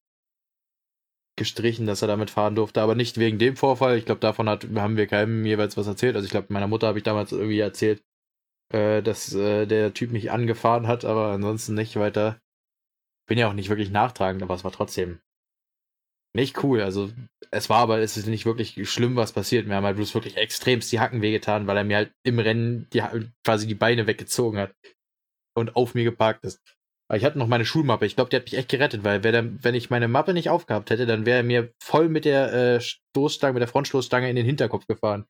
gestrichen, dass er damit fahren durfte, aber nicht wegen dem Vorfall. Ich glaube, davon hat, haben wir keinem jeweils was erzählt. Also ich glaube, meiner Mutter habe ich damals irgendwie erzählt, äh, dass äh, der Typ mich angefahren hat, aber ansonsten nicht weiter. Bin ja auch nicht wirklich nachtragend, aber es war trotzdem nicht cool. Also es war aber, es ist nicht wirklich schlimm, was passiert. Mir haben halt bloß wirklich extremst die Hacken wehgetan, weil er mir halt im Rennen die, quasi die Beine weggezogen hat und auf mir geparkt ist. Aber ich hatte noch meine Schulmappe. Ich glaube, die hat mich echt gerettet, weil der, wenn ich meine Mappe nicht aufgehabt hätte, dann wäre er mir voll mit der äh, Stoßstange, mit der Frontstoßstange in den Hinterkopf gefahren.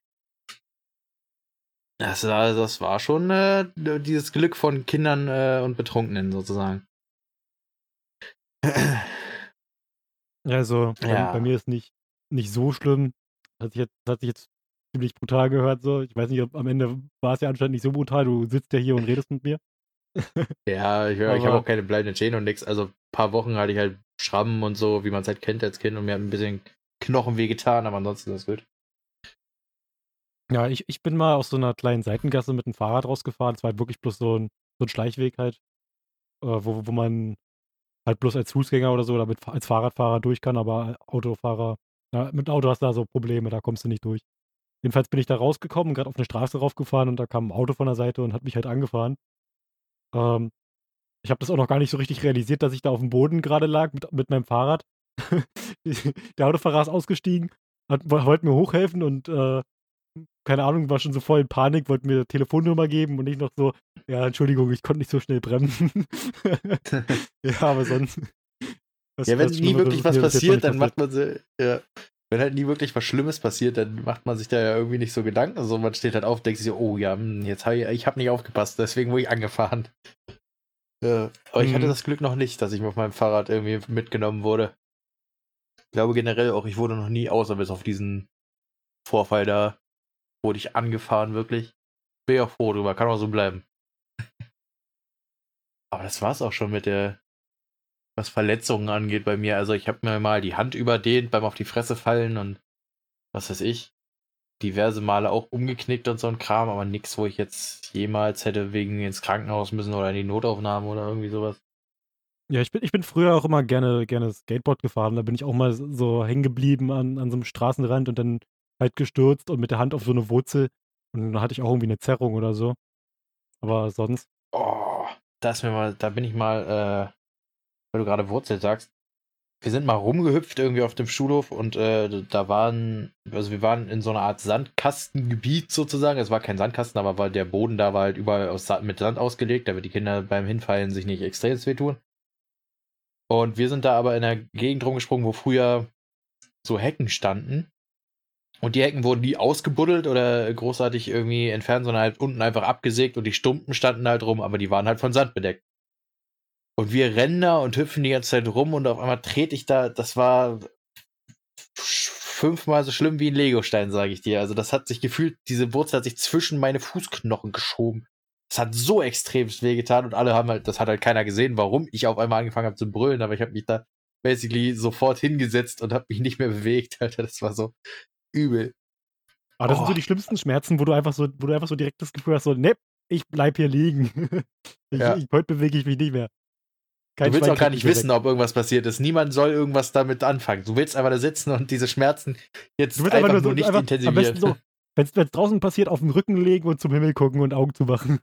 Das, war, das war schon äh, dieses Glück von Kindern äh, und Betrunkenen sozusagen. Also, ja. bei, mir ist nicht, nicht so schlimm. Das hat sich, jetzt, hat sich jetzt ziemlich brutal gehört. So. Ich weiß nicht, ob am Ende war es ja anscheinend nicht so brutal. Du sitzt ja hier und redest mit mir. ja, ich, <laughs> ich habe auch keine bleibenden Schäden und nichts. Also, ein paar Wochen hatte ich halt Schrammen und so, wie man es halt kennt als Kind. Und mir hat ein bisschen Knochenweh getan, aber ansonsten ist es gut. Ja, ich, ich bin mal aus so einer kleinen Seitengasse mit dem Fahrrad rausgefahren. Es war halt wirklich bloß so ein, so ein Schleichweg halt, äh, wo, wo man halt bloß als Fußgänger oder so oder mit, als Fahrradfahrer durch kann, aber Autofahrer, ja, mit Auto hast du da so Probleme, da kommst du nicht durch. Jedenfalls bin ich da rausgekommen, gerade auf eine Straße raufgefahren und da kam ein Auto von der Seite und hat mich halt angefahren. Ähm, ich habe das auch noch gar nicht so richtig realisiert, dass ich da auf dem Boden gerade lag mit, mit meinem Fahrrad. <laughs> der Autofahrer ist ausgestiegen, hat, wollte mir hochhelfen und äh, keine Ahnung, war schon so voll in Panik, wollte mir Telefonnummer geben und ich noch so, ja, Entschuldigung, ich konnte nicht so schnell bremsen. <laughs> <laughs> ja, aber sonst. ja, wenn nie wirklich was passiert, dann macht man sie, ja. Wenn halt nie wirklich was Schlimmes passiert, dann macht man sich da ja irgendwie nicht so Gedanken. Also man steht halt auf, denkt sich, oh ja, hm, jetzt habe ich, ich habe nicht aufgepasst, deswegen wurde ich angefahren. Ja. Aber ich hatte mhm. das Glück noch nicht, dass ich auf meinem Fahrrad irgendwie mitgenommen wurde. Ich glaube generell auch, ich wurde noch nie außer bis auf diesen Vorfall da wurde ich angefahren, wirklich. Bin ja froh drüber, kann auch so bleiben. <laughs> Aber das war's auch schon mit der, was Verletzungen angeht bei mir. Also ich habe mir mal die Hand überdehnt beim auf die Fresse fallen und was weiß ich. Diverse Male auch umgeknickt und so ein Kram, aber nichts, wo ich jetzt jemals hätte wegen ins Krankenhaus müssen oder in die Notaufnahme oder irgendwie sowas. Ja, ich bin, ich bin früher auch immer gerne, gerne Skateboard gefahren. Da bin ich auch mal so hängen geblieben an, an so einem Straßenrand und dann halt gestürzt und mit der Hand auf so eine Wurzel. Und dann hatte ich auch irgendwie eine Zerrung oder so. Aber sonst. Oh, da ist mir mal, da bin ich mal, äh, weil du gerade Wurzel sagst. Wir sind mal rumgehüpft irgendwie auf dem Schulhof und äh, da waren, also wir waren in so einer Art Sandkastengebiet sozusagen. Es war kein Sandkasten, aber weil der Boden da war halt überall aus, mit Sand ausgelegt, damit die Kinder beim Hinfallen sich nicht extrem wehtun. Und wir sind da aber in der Gegend rumgesprungen, wo früher so Hecken standen. Und die Hecken wurden nie ausgebuddelt oder großartig irgendwie entfernt, sondern halt unten einfach abgesägt und die Stumpen standen halt rum, aber die waren halt von Sand bedeckt. Und wir rennen da und hüpfen die ganze Zeit rum und auf einmal trete ich da, das war fünfmal so schlimm wie ein Legostein, sage ich dir. Also das hat sich gefühlt, diese Wurzel hat sich zwischen meine Fußknochen geschoben. Das hat so extremst wehgetan und alle haben halt, das hat halt keiner gesehen, warum ich auf einmal angefangen habe zu brüllen, aber ich habe mich da basically sofort hingesetzt und habe mich nicht mehr bewegt, <laughs> Alter. Das war so, übel. Aber das oh. sind so die schlimmsten Schmerzen, wo du einfach so, wo du einfach so direkt das Gefühl hast, so, ne, ich bleib hier liegen. <laughs> ich, ja. ich, heute bewege ich mich nicht mehr. Kein du willst Schwein auch gar nicht wissen, weg. ob irgendwas passiert ist. Niemand soll irgendwas damit anfangen. Du willst einfach da sitzen und diese Schmerzen jetzt einfach nur, so, nicht einfach, intensivieren. So, wenn es draußen passiert, auf den Rücken legen und zum Himmel gucken und Augen zu machen.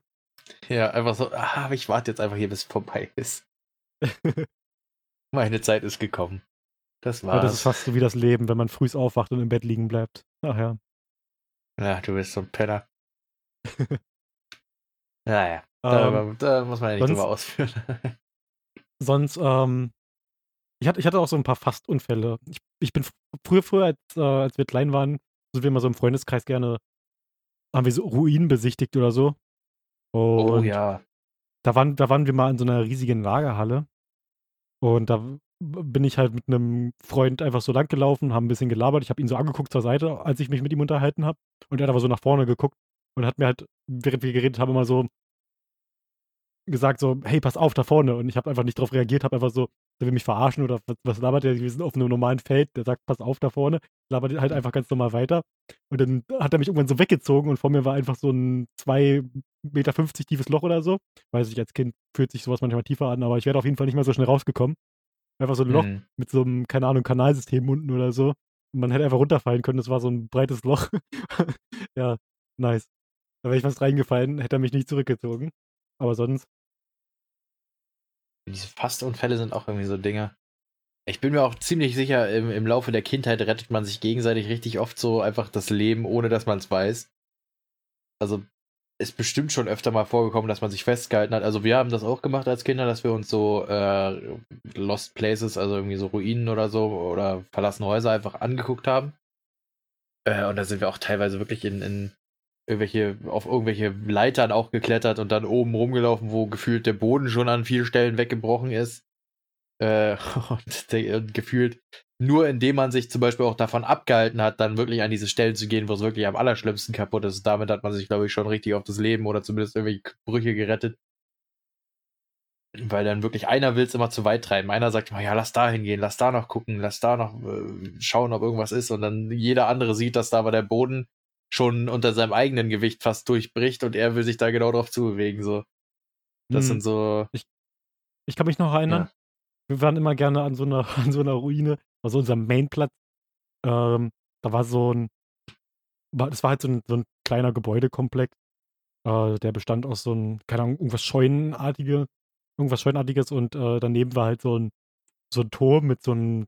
Ja, einfach so, ah, ich warte jetzt einfach hier, bis es vorbei ist. <laughs> Meine Zeit ist gekommen. Das war's. Ja, das ist fast so wie das Leben, wenn man früh aufwacht und im Bett liegen bleibt. Ach ja. Ja, du bist so ein Penner. <laughs> naja, da, ähm, da, muss man ja nicht sonst, drüber ausführen. <laughs> sonst, ähm, ich hatte, ich hatte auch so ein paar Fastunfälle. Ich, ich bin früher, früher, als, äh, als wir klein waren, sind wir mal so im Freundeskreis gerne, haben wir so Ruinen besichtigt oder so. Oh und oh ja. Da waren, da waren wir mal in so einer riesigen Lagerhalle. Und da bin ich halt mit einem Freund einfach so lang gelaufen, haben ein bisschen gelabert. Ich habe ihn so angeguckt zur Seite, als ich mich mit ihm unterhalten habe. Und er hat aber so nach vorne geguckt und hat mir halt, während wir geredet haben, immer so gesagt so, hey, pass auf, da vorne. Und ich habe einfach nicht darauf reagiert, habe einfach so, der will mich verarschen oder was, was labert der? Wir sind auf einem normalen Feld, der sagt, pass auf da vorne, labert halt einfach ganz normal weiter. Und dann hat er mich irgendwann so weggezogen und vor mir war einfach so ein 2,50 Meter tiefes Loch oder so. Weiß ich, als Kind fühlt sich sowas manchmal tiefer an, aber ich wäre auf jeden Fall nicht mal so schnell rausgekommen. Einfach so ein Loch mhm. mit so einem, keine Ahnung, Kanalsystem unten oder so. Und man hätte einfach runterfallen können, das war so ein breites Loch. <laughs> ja, nice. Da wäre ich fast reingefallen, hätte er mich nicht zurückgezogen. Aber sonst diese Fastunfälle sind auch irgendwie so Dinge. Ich bin mir auch ziemlich sicher, im, im Laufe der Kindheit rettet man sich gegenseitig richtig oft so einfach das Leben, ohne dass man es weiß. Also ist bestimmt schon öfter mal vorgekommen, dass man sich festgehalten hat. Also wir haben das auch gemacht als Kinder, dass wir uns so äh, Lost Places, also irgendwie so Ruinen oder so oder verlassene Häuser einfach angeguckt haben. Äh, und da sind wir auch teilweise wirklich in, in irgendwelche, auf irgendwelche Leitern auch geklettert und dann oben rumgelaufen, wo gefühlt der Boden schon an vielen Stellen weggebrochen ist. Äh, <laughs> und, und gefühlt nur indem man sich zum Beispiel auch davon abgehalten hat, dann wirklich an diese Stellen zu gehen, wo es wirklich am allerschlimmsten kaputt ist. Damit hat man sich, glaube ich, schon richtig auf das Leben oder zumindest irgendwelche Brüche gerettet. Weil dann wirklich einer will es immer zu weit treiben. Einer sagt immer, ja, lass da hingehen, lass da noch gucken, lass da noch äh, schauen, ob irgendwas ist. Und dann jeder andere sieht, dass da aber der Boden schon unter seinem eigenen Gewicht fast durchbricht und er will sich da genau drauf zubewegen. So. Das hm. sind so. Ich, ich kann mich noch erinnern, ja. Wir waren immer gerne an so einer, <laughs> an so einer Ruine, also unserem Mainplatz. Ähm, da war so ein, das war halt so ein, so ein kleiner Gebäudekomplex. Äh, der bestand aus so ein, keine Ahnung, irgendwas Scheunenartiges, irgendwas Scheunenartiges und äh, daneben war halt so ein, so ein Turm mit so einem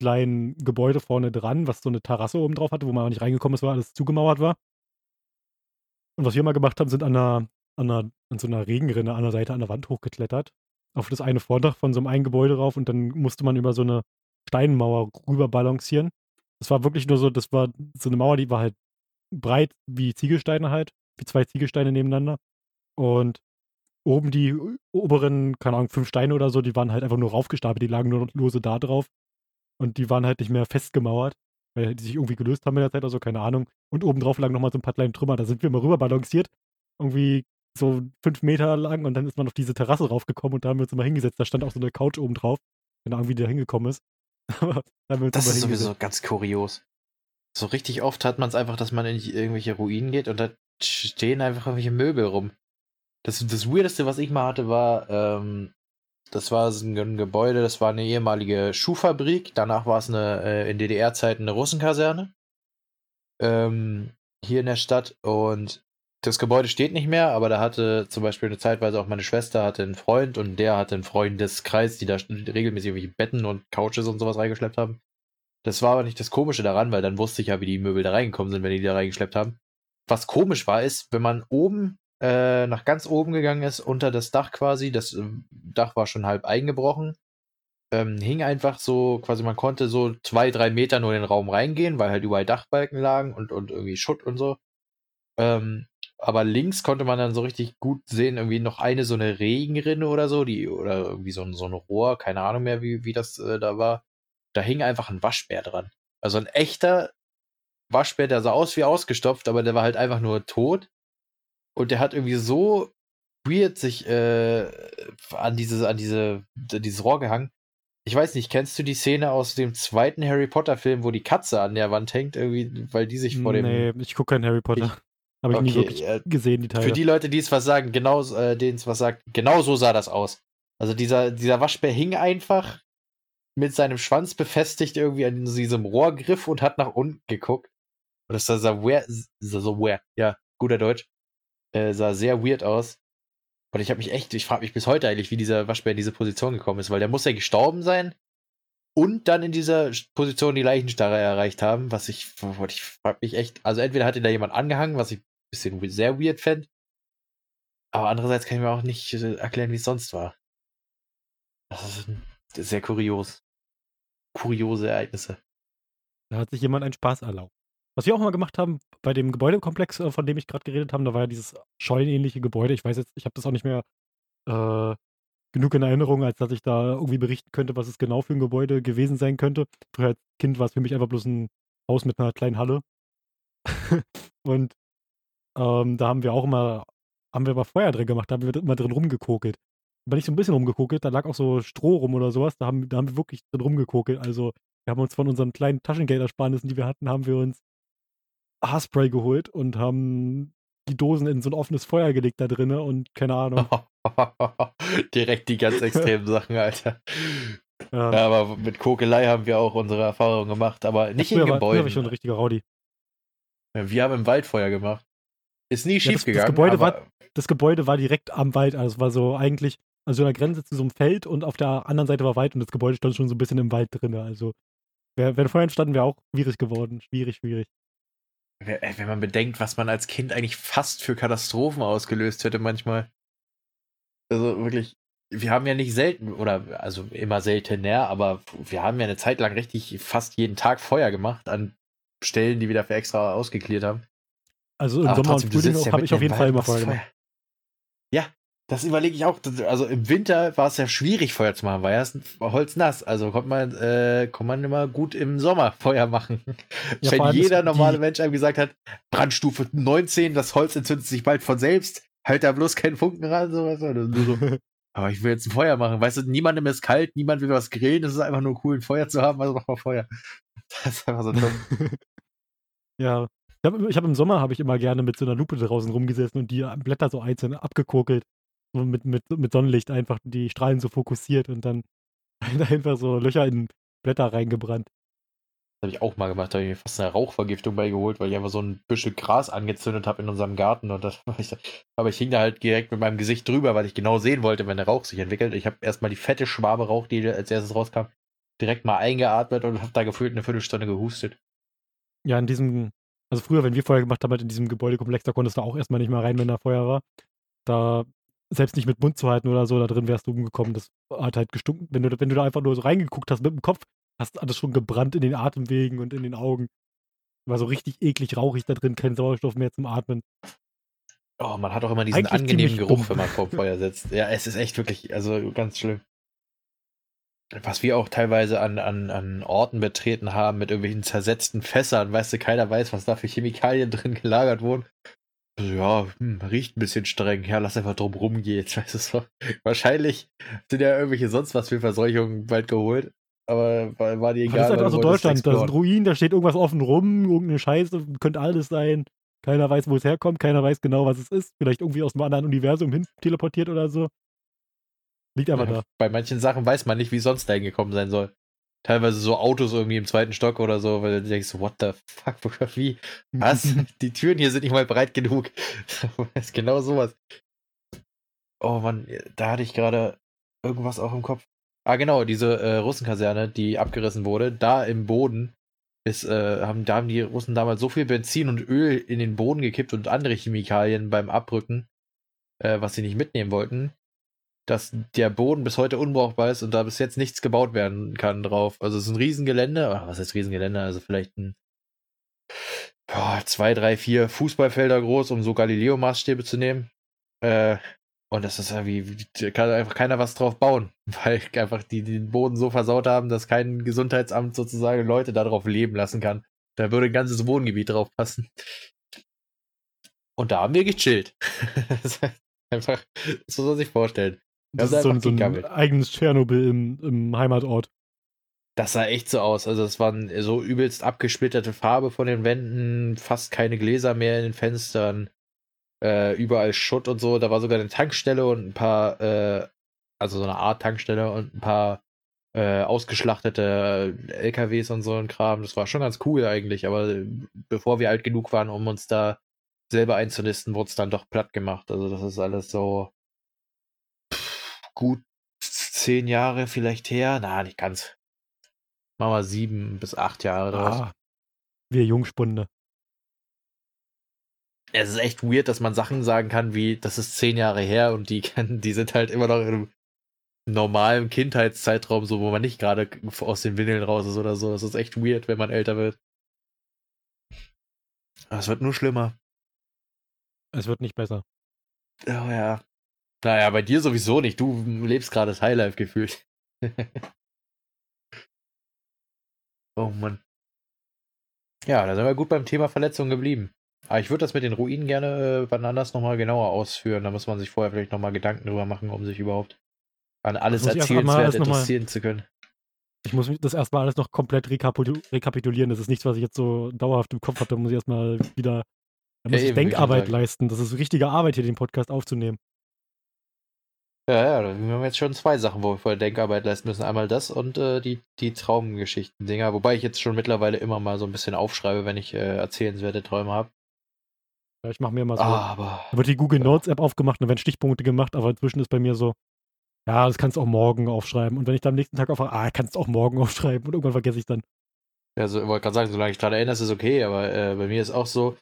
kleinen Gebäude vorne dran, was so eine Terrasse oben drauf hatte, wo man auch nicht reingekommen ist, weil alles zugemauert war. Und was wir mal gemacht haben, sind an, einer, an, einer, an so einer Regenrinne an der Seite an der Wand hochgeklettert. Auf das eine Vordach von so einem Gebäude rauf und dann musste man über so eine Steinmauer rüber balancieren. Das war wirklich nur so, das war so eine Mauer, die war halt breit wie Ziegelsteine halt, wie zwei Ziegelsteine nebeneinander. Und oben die oberen, keine Ahnung, fünf Steine oder so, die waren halt einfach nur raufgestapelt, die lagen nur lose da drauf. Und die waren halt nicht mehr festgemauert, weil die sich irgendwie gelöst haben in der Zeit oder so, keine Ahnung. Und obendrauf lagen nochmal so ein paar kleine Trümmer. Da sind wir mal rüber balanciert. Irgendwie so fünf Meter lang und dann ist man auf diese Terrasse raufgekommen und da haben wir uns immer hingesetzt. Da stand auch so eine Couch oben drauf. Keine Ahnung, wie die da hingekommen ist. <laughs> das ist sowieso ganz kurios. So richtig oft hat man es einfach, dass man in irgendwelche Ruinen geht und da stehen einfach irgendwelche Möbel rum. Das, das Weirdeste, was ich mal hatte, war, ähm, das war ein Gebäude, das war eine ehemalige Schuhfabrik. Danach war es eine, äh, in DDR-Zeiten eine Russenkaserne. Ähm, hier in der Stadt. Und das Gebäude steht nicht mehr, aber da hatte zum Beispiel eine Zeitweise auch meine Schwester hatte einen Freund und der hatte einen Freundeskreis, die da regelmäßig irgendwelche Betten und Couches und sowas reingeschleppt haben. Das war aber nicht das Komische daran, weil dann wusste ich ja, wie die Möbel da reingekommen sind, wenn die da reingeschleppt haben. Was komisch war, ist, wenn man oben äh, nach ganz oben gegangen ist, unter das Dach quasi. Das äh, Dach war schon halb eingebrochen. Ähm, hing einfach so, quasi man konnte so zwei, drei Meter nur in den Raum reingehen, weil halt überall Dachbalken lagen und, und irgendwie Schutt und so. Ähm, aber links konnte man dann so richtig gut sehen, irgendwie noch eine so eine Regenrinne oder so, die, oder irgendwie so ein, so ein Rohr, keine Ahnung mehr, wie, wie das äh, da war. Da hing einfach ein Waschbär dran. Also ein echter Waschbär, der sah aus wie ausgestopft, aber der war halt einfach nur tot. Und der hat irgendwie so weird sich äh, an diese, an diese, dieses Rohr gehangen. Ich weiß nicht, kennst du die Szene aus dem zweiten Harry Potter Film, wo die Katze an der Wand hängt, irgendwie, weil die sich vor dem. Nee, ich gucke keinen Harry Potter. Habe ich okay, nie wirklich äh, gesehen, die Teile. Für die Leute, die es was sagen, genau, äh, denen es was sagt, genau so sah das aus. Also dieser, dieser Waschbär hing einfach mit seinem Schwanz befestigt irgendwie an diesem Rohrgriff und hat nach unten geguckt. Und das sah, sah, weird, sah so weird, ja, guter Deutsch. Äh, sah sehr weird aus. Und ich habe mich echt, ich frage mich bis heute eigentlich, wie dieser Waschbär in diese Position gekommen ist, weil der muss ja gestorben sein und dann in dieser Position die Leichenstarre erreicht haben, was ich, ich frage mich echt, also entweder hat ihn da jemand angehangen, was ich ein bisschen sehr weird fände, aber andererseits kann ich mir auch nicht äh, erklären, wie es sonst war. Das ist sehr kurios. Kuriose Ereignisse. Da hat sich jemand einen Spaß erlaubt. Was wir auch mal gemacht haben bei dem Gebäudekomplex, äh, von dem ich gerade geredet habe, da war ja dieses scheuenähnliche Gebäude. Ich weiß jetzt, ich habe das auch nicht mehr äh, genug in Erinnerung, als dass ich da irgendwie berichten könnte, was es genau für ein Gebäude gewesen sein könnte. Früher als Kind war es für mich einfach bloß ein Haus mit einer kleinen Halle. <laughs> und ähm, da haben wir auch immer, haben wir aber Feuer drin gemacht, da haben wir immer drin rumgekokelt. Aber nicht so ein bisschen rumgekokelt, da lag auch so Stroh rum oder sowas, da haben, da haben wir wirklich drin rumgekokelt. Also wir haben uns von unseren kleinen Taschengeldersparnissen, die wir hatten, haben wir uns Haarspray geholt und haben die Dosen in so ein offenes Feuer gelegt da drinnen und keine Ahnung. <laughs> Direkt die ganz extremen <laughs> Sachen, Alter. Ja. ja. aber mit Kokelei haben wir auch unsere Erfahrungen gemacht, aber nicht ja, in Gebäuden. War ich schon ein richtiger Rowdy. Ja, wir haben im Wald Feuer gemacht. Ist nie schief das, gegangen. Das Gebäude, war, das Gebäude war direkt am Wald, also es war so eigentlich, also an der Grenze zu so einem Feld und auf der anderen Seite war Wald und das Gebäude stand schon so ein bisschen im Wald drin. Also wäre wär Feuer entstanden, wäre auch schwierig geworden. Schwierig, schwierig. Wenn man bedenkt, was man als Kind eigentlich fast für Katastrophen ausgelöst hätte manchmal. Also wirklich, wir haben ja nicht selten, oder also immer seltener, aber wir haben ja eine Zeit lang richtig fast jeden Tag Feuer gemacht an Stellen, die wir dafür extra ausgeklärt haben. Also im aber Sommer und Frühling habe ich auf jeden Fall immer Feuer gemacht. Das überlege ich auch. Also im Winter war es ja schwierig, Feuer zu machen, weil ja holznass. Also kommt man, äh, kommt man immer gut im Sommer Feuer machen. <laughs> Ja, Wenn jeder normale Mensch einem gesagt hat, Brandstufe 19, das Holz entzündet sich bald von selbst, halt da bloß keinen Funken ran, sowas. So. <laughs> aber ich will jetzt ein Feuer machen. Weißt du, niemandem ist kalt, niemand will was grillen, es ist einfach nur cool, ein Feuer zu haben, also mach mal Feuer. <laughs> Das ist einfach so dumm. ja. Ich habe hab im Sommer habe ich immer gerne mit so einer Lupe draußen rumgesessen und die Blätter so einzeln abgekokelt mit, mit, mit Sonnenlicht einfach die Strahlen so fokussiert und dann <laughs> einfach so Löcher in Blätter reingebrannt. Das habe ich auch mal gemacht, da habe ich mir fast eine Rauchvergiftung beigeholt, weil ich einfach so ein Büschel Gras angezündet habe in unserem Garten. Und das, <laughs> aber ich hing da halt direkt mit meinem Gesicht drüber, weil ich genau sehen wollte, wenn der Rauch sich entwickelt. Ich habe erstmal die fette Schwabe Rauch, die als erstes rauskam, direkt mal eingeatmet und habe da gefühlt eine Viertelstunde gehustet. Ja, in diesem, also früher, wenn wir Feuer gemacht haben, halt in diesem Gebäudekomplex, da konntest du auch erstmal nicht mehr rein, wenn da Feuer war. Da selbst nicht mit Mund zu halten oder so, da drin wärst du umgekommen. Das hat halt gestunken. Wenn du, wenn du da einfach nur so reingeguckt hast mit dem Kopf, hast alles schon gebrannt in den Atemwegen und in den Augen. War so richtig eklig rauchig da drin, kein Sauerstoff mehr zum Atmen. Oh, man hat auch immer diesen Eigentlich angenehmen Geruch, dumm. wenn man vor dem Feuer sitzt. Ja, es ist echt wirklich, also ganz schlimm. Was wir auch teilweise an, an, an Orten betreten haben mit irgendwelchen zersetzten Fässern, weißt du, keiner weiß, was da für Chemikalien drin gelagert wurden. Ja, hm, riecht ein bisschen streng. Ja, lass einfach drum rumgehen. Weißt du so. Wahrscheinlich sind ja irgendwelche sonst was für Verseuchungen bald geholt. Aber war, war die egal. Das ist einfach so Deutschland. Da sind Ruinen, da steht irgendwas offen rum, irgendeine Scheiße, könnte alles sein. Keiner weiß, wo es herkommt, keiner weiß genau, was es ist. Vielleicht irgendwie aus einem anderen Universum hin teleportiert oder so. Liegt einfach ja, da. Bei manchen Sachen weiß man nicht, wie sonst dahin gekommen sein soll teilweise so Autos irgendwie im zweiten Stock oder so, weil du denkst, what the fuck, <laughs> wie? Was? <laughs> Die Türen hier sind nicht mal breit genug. <laughs> das ist genau sowas. Oh Mann, da hatte ich gerade irgendwas auch im Kopf. Ah, genau, diese äh, Russenkaserne, die abgerissen wurde, da im Boden ist, äh, haben, da haben die Russen damals so viel Benzin und Öl in den Boden gekippt und andere Chemikalien beim Abrücken, äh, was sie nicht mitnehmen wollten, dass der Boden bis heute unbrauchbar ist und da bis jetzt nichts gebaut werden kann drauf. Also es ist ein Riesengelände, oder was heißt Riesengelände? Also vielleicht ein boah, zwei, drei, vier Fußballfelder groß, um so Galileo-Maßstäbe zu nehmen. Äh, und das ist irgendwie, kann einfach keiner was drauf bauen, <laughs> weil einfach die, die den Boden so versaut haben, dass kein Gesundheitsamt sozusagen Leute darauf leben lassen kann. Da würde ein ganzes Wohngebiet drauf passen. Und da haben wir gechillt. <laughs> einfach, das muss man sich vorstellen. Das, das ist so, so ein eigenes Tschernobyl im, im Heimatort. Das sah echt so aus. Also es waren so übelst abgesplitterte Farbe von den Wänden, fast keine Gläser mehr in den Fenstern, äh, überall Schutt und so. Da war sogar eine Tankstelle und ein paar, äh, also so eine Art Tankstelle und ein paar äh, ausgeschlachtete LKWs und so ein Kram. Das war schon ganz cool eigentlich, aber bevor wir alt genug waren, um uns da selber einzunisten, wurde es dann doch platt gemacht. Also das ist alles so gut zehn Jahre vielleicht her. Na, nicht ganz. Machen wir sieben bis acht Jahre draus. Ah, wir Jungspunde. Es ist echt weird, dass man Sachen sagen kann, wie, das ist zehn Jahre her und die, <laughs> die sind halt immer noch in einem normalen Kindheitszeitraum, so wo man nicht gerade aus den Windeln raus ist oder so. Das ist echt weird, wenn man älter wird. Es wird nur schlimmer. Es wird nicht besser. Oh ja. Naja, bei dir sowieso nicht. Du lebst gerade das Highlife gefühlt. <laughs> oh Mann. Ja, da sind wir gut beim Thema Verletzungen geblieben. Aber ich würde das mit den Ruinen gerne äh, wann anders nochmal genauer ausführen. Da muss man sich vorher vielleicht nochmal Gedanken drüber machen, um sich überhaupt an alles Erzählenswert interessieren zu können. Ich muss das erstmal alles noch komplett rekapitulieren. Das ist nichts, was ich jetzt so dauerhaft im Kopf habe. Da muss ich erstmal wieder da muss ja, ich eben, Denkarbeit leisten. Das ist richtige Arbeit, hier den Podcast aufzunehmen. Ja, ja, wir haben jetzt schon zwei Sachen, wo wir vorher Denkarbeit leisten müssen. Einmal das und äh, die, die Traumgeschichten-Dinger. Wobei ich jetzt schon mittlerweile immer mal so ein bisschen aufschreibe, wenn ich äh, erzählenswerte Träume habe. Ja, ich mache mir mal so. Ah, aber, da wird die Google Notes App aufgemacht und da werden Stichpunkte gemacht, aber inzwischen ist bei mir so, ja, das kannst du auch morgen aufschreiben. Und wenn ich dann am nächsten Tag aufwache, ah, kannst du auch morgen <laughs> aufschreiben und irgendwann vergesse ich dann. Ja, so, ich wollte gerade sagen, solange ich daran erinnere, ist es okay, aber äh, bei mir ist auch so,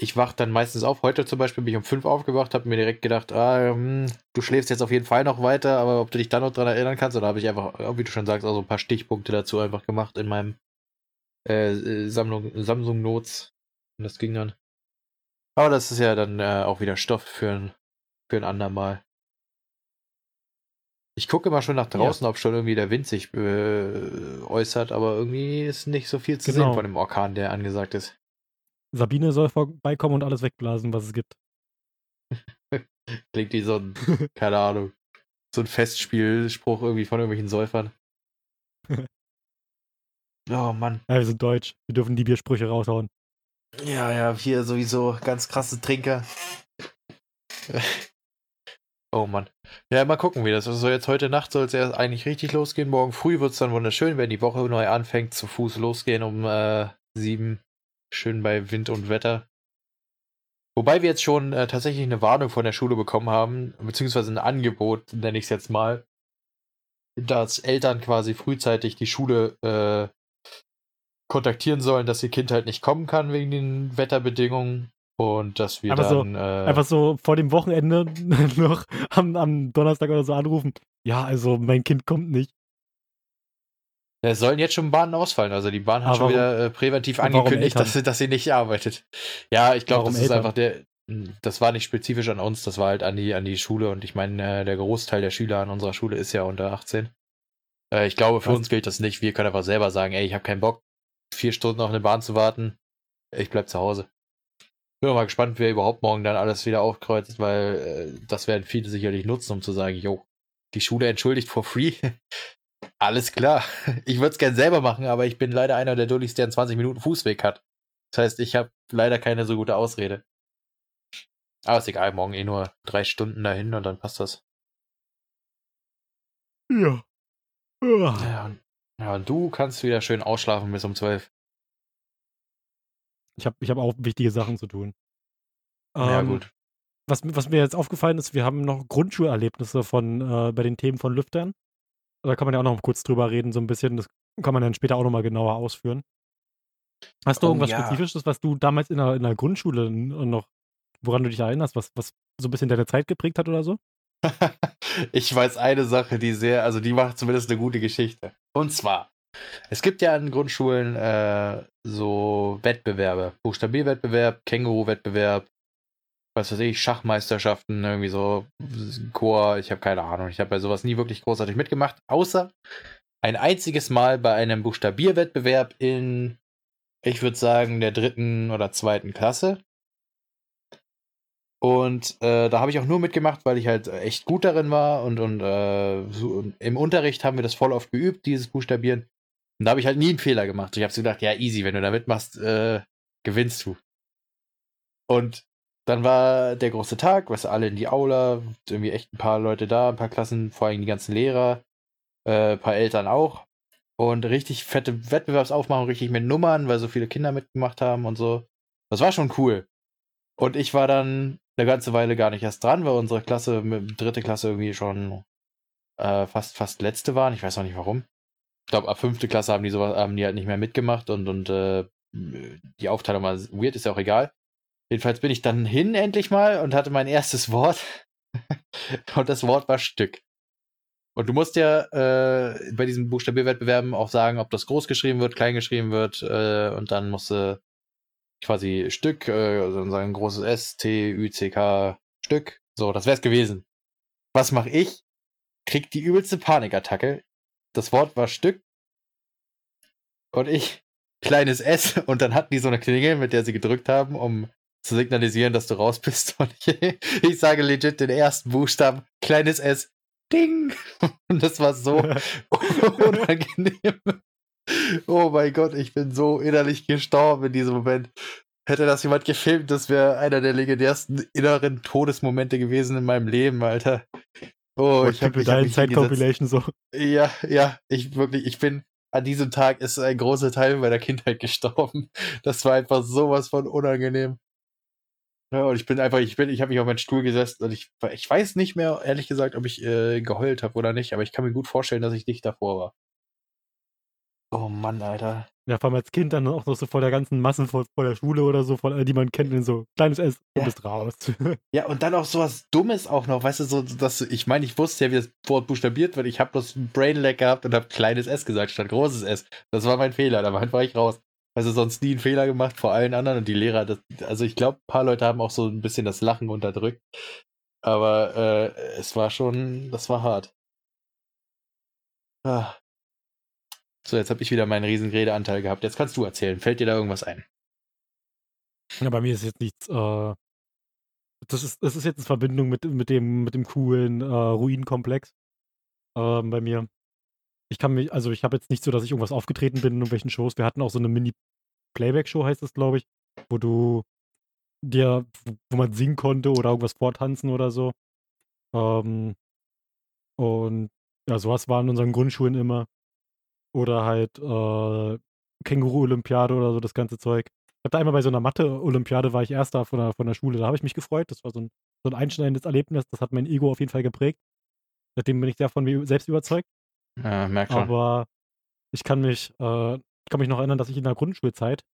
ich wach dann meistens auf. Heute zum Beispiel bin ich um fünf aufgewacht, habe mir direkt gedacht, ah, hm, du schläfst jetzt auf jeden Fall noch weiter, aber ob du dich dann noch dran erinnern kannst, oder habe ich einfach, wie du schon sagst, auch so ein paar Stichpunkte dazu einfach gemacht in meinem äh, äh, Sammlung, Samsung Notes. Und das ging dann. Aber das ist ja dann äh, auch wieder Stoff für ein, für ein andermal. Ich gucke immer schon nach draußen, ja. ob schon irgendwie der Wind sich äh, äußert, aber irgendwie ist nicht so viel zu genau. sehen von dem Orkan, der angesagt ist. Sabine soll vorbeikommen und alles wegblasen, was es gibt. <laughs> Klingt wie so ein, <laughs> keine Ahnung, so ein Festspielspruch irgendwie von irgendwelchen Säufern. <laughs> oh Mann. Ja, wir sind deutsch. Wir dürfen die Biersprüche raushauen. Ja, ja, hier sowieso ganz krasse Trinker. oh Mann. Ja, mal gucken, wie das ist. Also jetzt heute Nacht soll es ja eigentlich richtig losgehen. Morgen früh wird es dann wunderschön, wenn die Woche neu anfängt, zu Fuß losgehen um äh, sieben Schön bei Wind und Wetter. Wobei wir jetzt schon äh, tatsächlich eine Warnung von der Schule bekommen haben, beziehungsweise ein Angebot, nenne ich es jetzt mal, dass Eltern quasi frühzeitig die Schule äh, kontaktieren sollen, dass ihr Kind halt nicht kommen kann wegen den Wetterbedingungen und dass wir einfach dann so, äh, einfach so vor dem Wochenende <laughs> noch am, am Donnerstag oder so anrufen. Ja, also mein Kind kommt nicht. Es sollen jetzt schon Bahnen ausfallen. Also die Bahn hat Aber schon wieder äh, präventiv angekündigt, dass, sie, dass sie nicht arbeitet. Ja, ich glaube, das ist einfach der. Hm, das war nicht spezifisch an uns, das war halt an die, an die Schule. Und ich meine, äh, der Großteil der Schüler an unserer Schule ist ja unter 18. Äh, ich glaube, für Was? uns gilt das nicht. Wir können einfach selber sagen, ey, ich habe keinen Bock, vier Stunden auf eine Bahn zu warten. Ich bleib zu Hause. Bin mal gespannt, wer überhaupt morgen dann alles wieder aufkreuzt, weil äh, das werden viele sicherlich nutzen, um zu sagen, jo, die Schule entschuldigt for free. <laughs> Alles klar. <laughs> Ich würde es gern selber machen, aber ich bin leider einer der Dullis, der einen 20 Minuten Fußweg hat. Das heißt, ich habe leider keine so gute Ausrede. Aber ist egal, morgen eh nur drei Stunden dahin und dann passt das. Ja. Ja, und, ja, und du kannst wieder schön ausschlafen bis um 12. Ich habe ich hab auch wichtige Sachen zu tun. Ja, ähm, gut. Was, was, mir jetzt aufgefallen ist, wir haben noch Grundschulerlebnisse von äh, bei den Themen von Lüftern. Da kann man ja auch noch kurz drüber reden, so ein bisschen. Das kann man dann später auch nochmal genauer ausführen. Hast du oh, irgendwas ja. Spezifisches, was du damals in der, in der Grundschule noch, woran du dich erinnerst, was, was so ein bisschen deine Zeit geprägt hat oder so? <laughs> ich weiß eine Sache, die sehr, also die macht zumindest eine gute Geschichte. Und zwar, es gibt ja an Grundschulen äh, so Wettbewerbe, Buchstabierwettbewerb, Känguru-Wettbewerb, was weiß ich, Schachmeisterschaften, irgendwie so Chor, ich habe keine Ahnung. Ich habe bei sowas nie wirklich großartig mitgemacht, außer ein einziges Mal bei einem Buchstabierwettbewerb in, ich würde sagen, der dritten oder zweiten Klasse. Und äh, da habe ich auch nur mitgemacht, weil ich halt echt gut darin war und, und äh, so, im Unterricht haben wir das voll oft geübt, dieses Buchstabieren. Und da habe ich halt nie einen Fehler gemacht. Ich habe so gedacht, ja, easy, wenn du da mitmachst, äh, gewinnst du. Und dann war der große Tag, was alle in die Aula, irgendwie echt ein paar Leute da, ein paar Klassen, vor allem die ganzen Lehrer. Äh, ein paar Eltern auch. Und richtig fette Wettbewerbsaufmachung, richtig mit Nummern, weil so viele Kinder mitgemacht haben und so. Das war schon cool. Und ich war dann eine ganze Weile gar nicht erst dran, weil unsere Klasse, dritte Klasse irgendwie schon äh, fast, fast letzte waren. Ich weiß auch nicht warum. Ich glaube, ab fünfte Klasse haben die sowas, haben die halt nicht mehr mitgemacht und, und äh, die Aufteilung war weird, ist ja auch egal. Jedenfalls bin ich dann hin endlich mal und hatte mein erstes Wort. <laughs> und das Wort war Stück. Und du musst ja äh, bei diesen Buchstabierwettbewerben auch sagen, ob das groß geschrieben wird, klein geschrieben wird. Äh, und dann musst du quasi Stück, äh, also sagen großes S, T, Ü, C, K, Stück. So, das wär's gewesen. Was mache ich? Krieg die übelste Panikattacke. Das Wort war Stück. Und ich, kleines S. <laughs> Und dann hatten die so eine Klingel, mit der sie gedrückt haben, um zu signalisieren, dass du raus bist. <laughs> Und ich, ich sage legit den ersten Buchstaben, kleines S, Ding! <laughs> Und das war so <laughs> unangenehm. Oh mein Gott, ich bin so innerlich gestorben in diesem Moment. Hätte das jemand gefilmt, das wäre einer der legendärsten inneren Todesmomente gewesen in meinem Leben, Alter. Oh, ich habe deine Zeit-Compilation so. Ja, ja, ich wirklich, ich bin an diesem Tag ist ein großer Teil meiner Kindheit gestorben. Das war einfach sowas von unangenehm. Ja, und ich bin einfach, ich bin, ich habe mich auf meinen Stuhl gesetzt und ich, ich weiß nicht mehr, ehrlich gesagt, ob ich äh, geheult habe oder nicht, aber ich kann mir gut vorstellen, dass ich nicht davor war. Oh Mann, Alter. Ja, vor allem als Kind dann auch noch so vor der ganzen Masse vor, vor der Schule oder so, vor, die man kennt, in so kleines S, du ja. bist raus. <laughs> ja, und dann auch sowas Dummes auch noch, weißt du, so, dass ich meine, ich wusste ja, wie das Wort buchstabiert wird. Ich habe bloß ein Brainlag gehabt und habe kleines S gesagt statt großes S. Das war mein Fehler, da war ich raus. Also sonst nie einen Fehler gemacht vor allen anderen und die Lehrer, das, also ich glaube, ein paar Leute haben auch so ein bisschen das Lachen unterdrückt. Aber äh, es war schon, das war hart. Ah. So, jetzt habe ich wieder meinen riesen Redeanteil gehabt. Jetzt kannst du erzählen. Fällt dir da irgendwas ein? Ja, bei mir ist jetzt nichts. Äh, das, ist, das ist jetzt in Verbindung mit, mit, dem, mit dem coolen äh, Ruinenkomplex. Äh, bei mir. Ich kann mich, also ich habe jetzt nicht so, dass ich irgendwas aufgetreten bin in irgendwelchen Shows. Wir hatten auch so eine Mini-Playback-Show, heißt es, glaube ich, wo du dir, wo man singen konnte oder irgendwas vortanzen oder so. Ähm, und ja, sowas war in unseren Grundschulen immer. Oder halt äh, Känguru-Olympiade oder so, das ganze Zeug. Ich habe da einmal bei so einer Mathe-Olympiade war ich Erster von der, von der Schule. Da habe ich mich gefreut. Das war so ein, so ein einschneidendes Erlebnis. Das hat mein Ego auf jeden Fall geprägt. Seitdem bin ich sehr von mir selbst überzeugt. Ja, merk schon. Aber ich kann mich, äh, ich kann mich noch erinnern, dass ich in der Grundschulzeit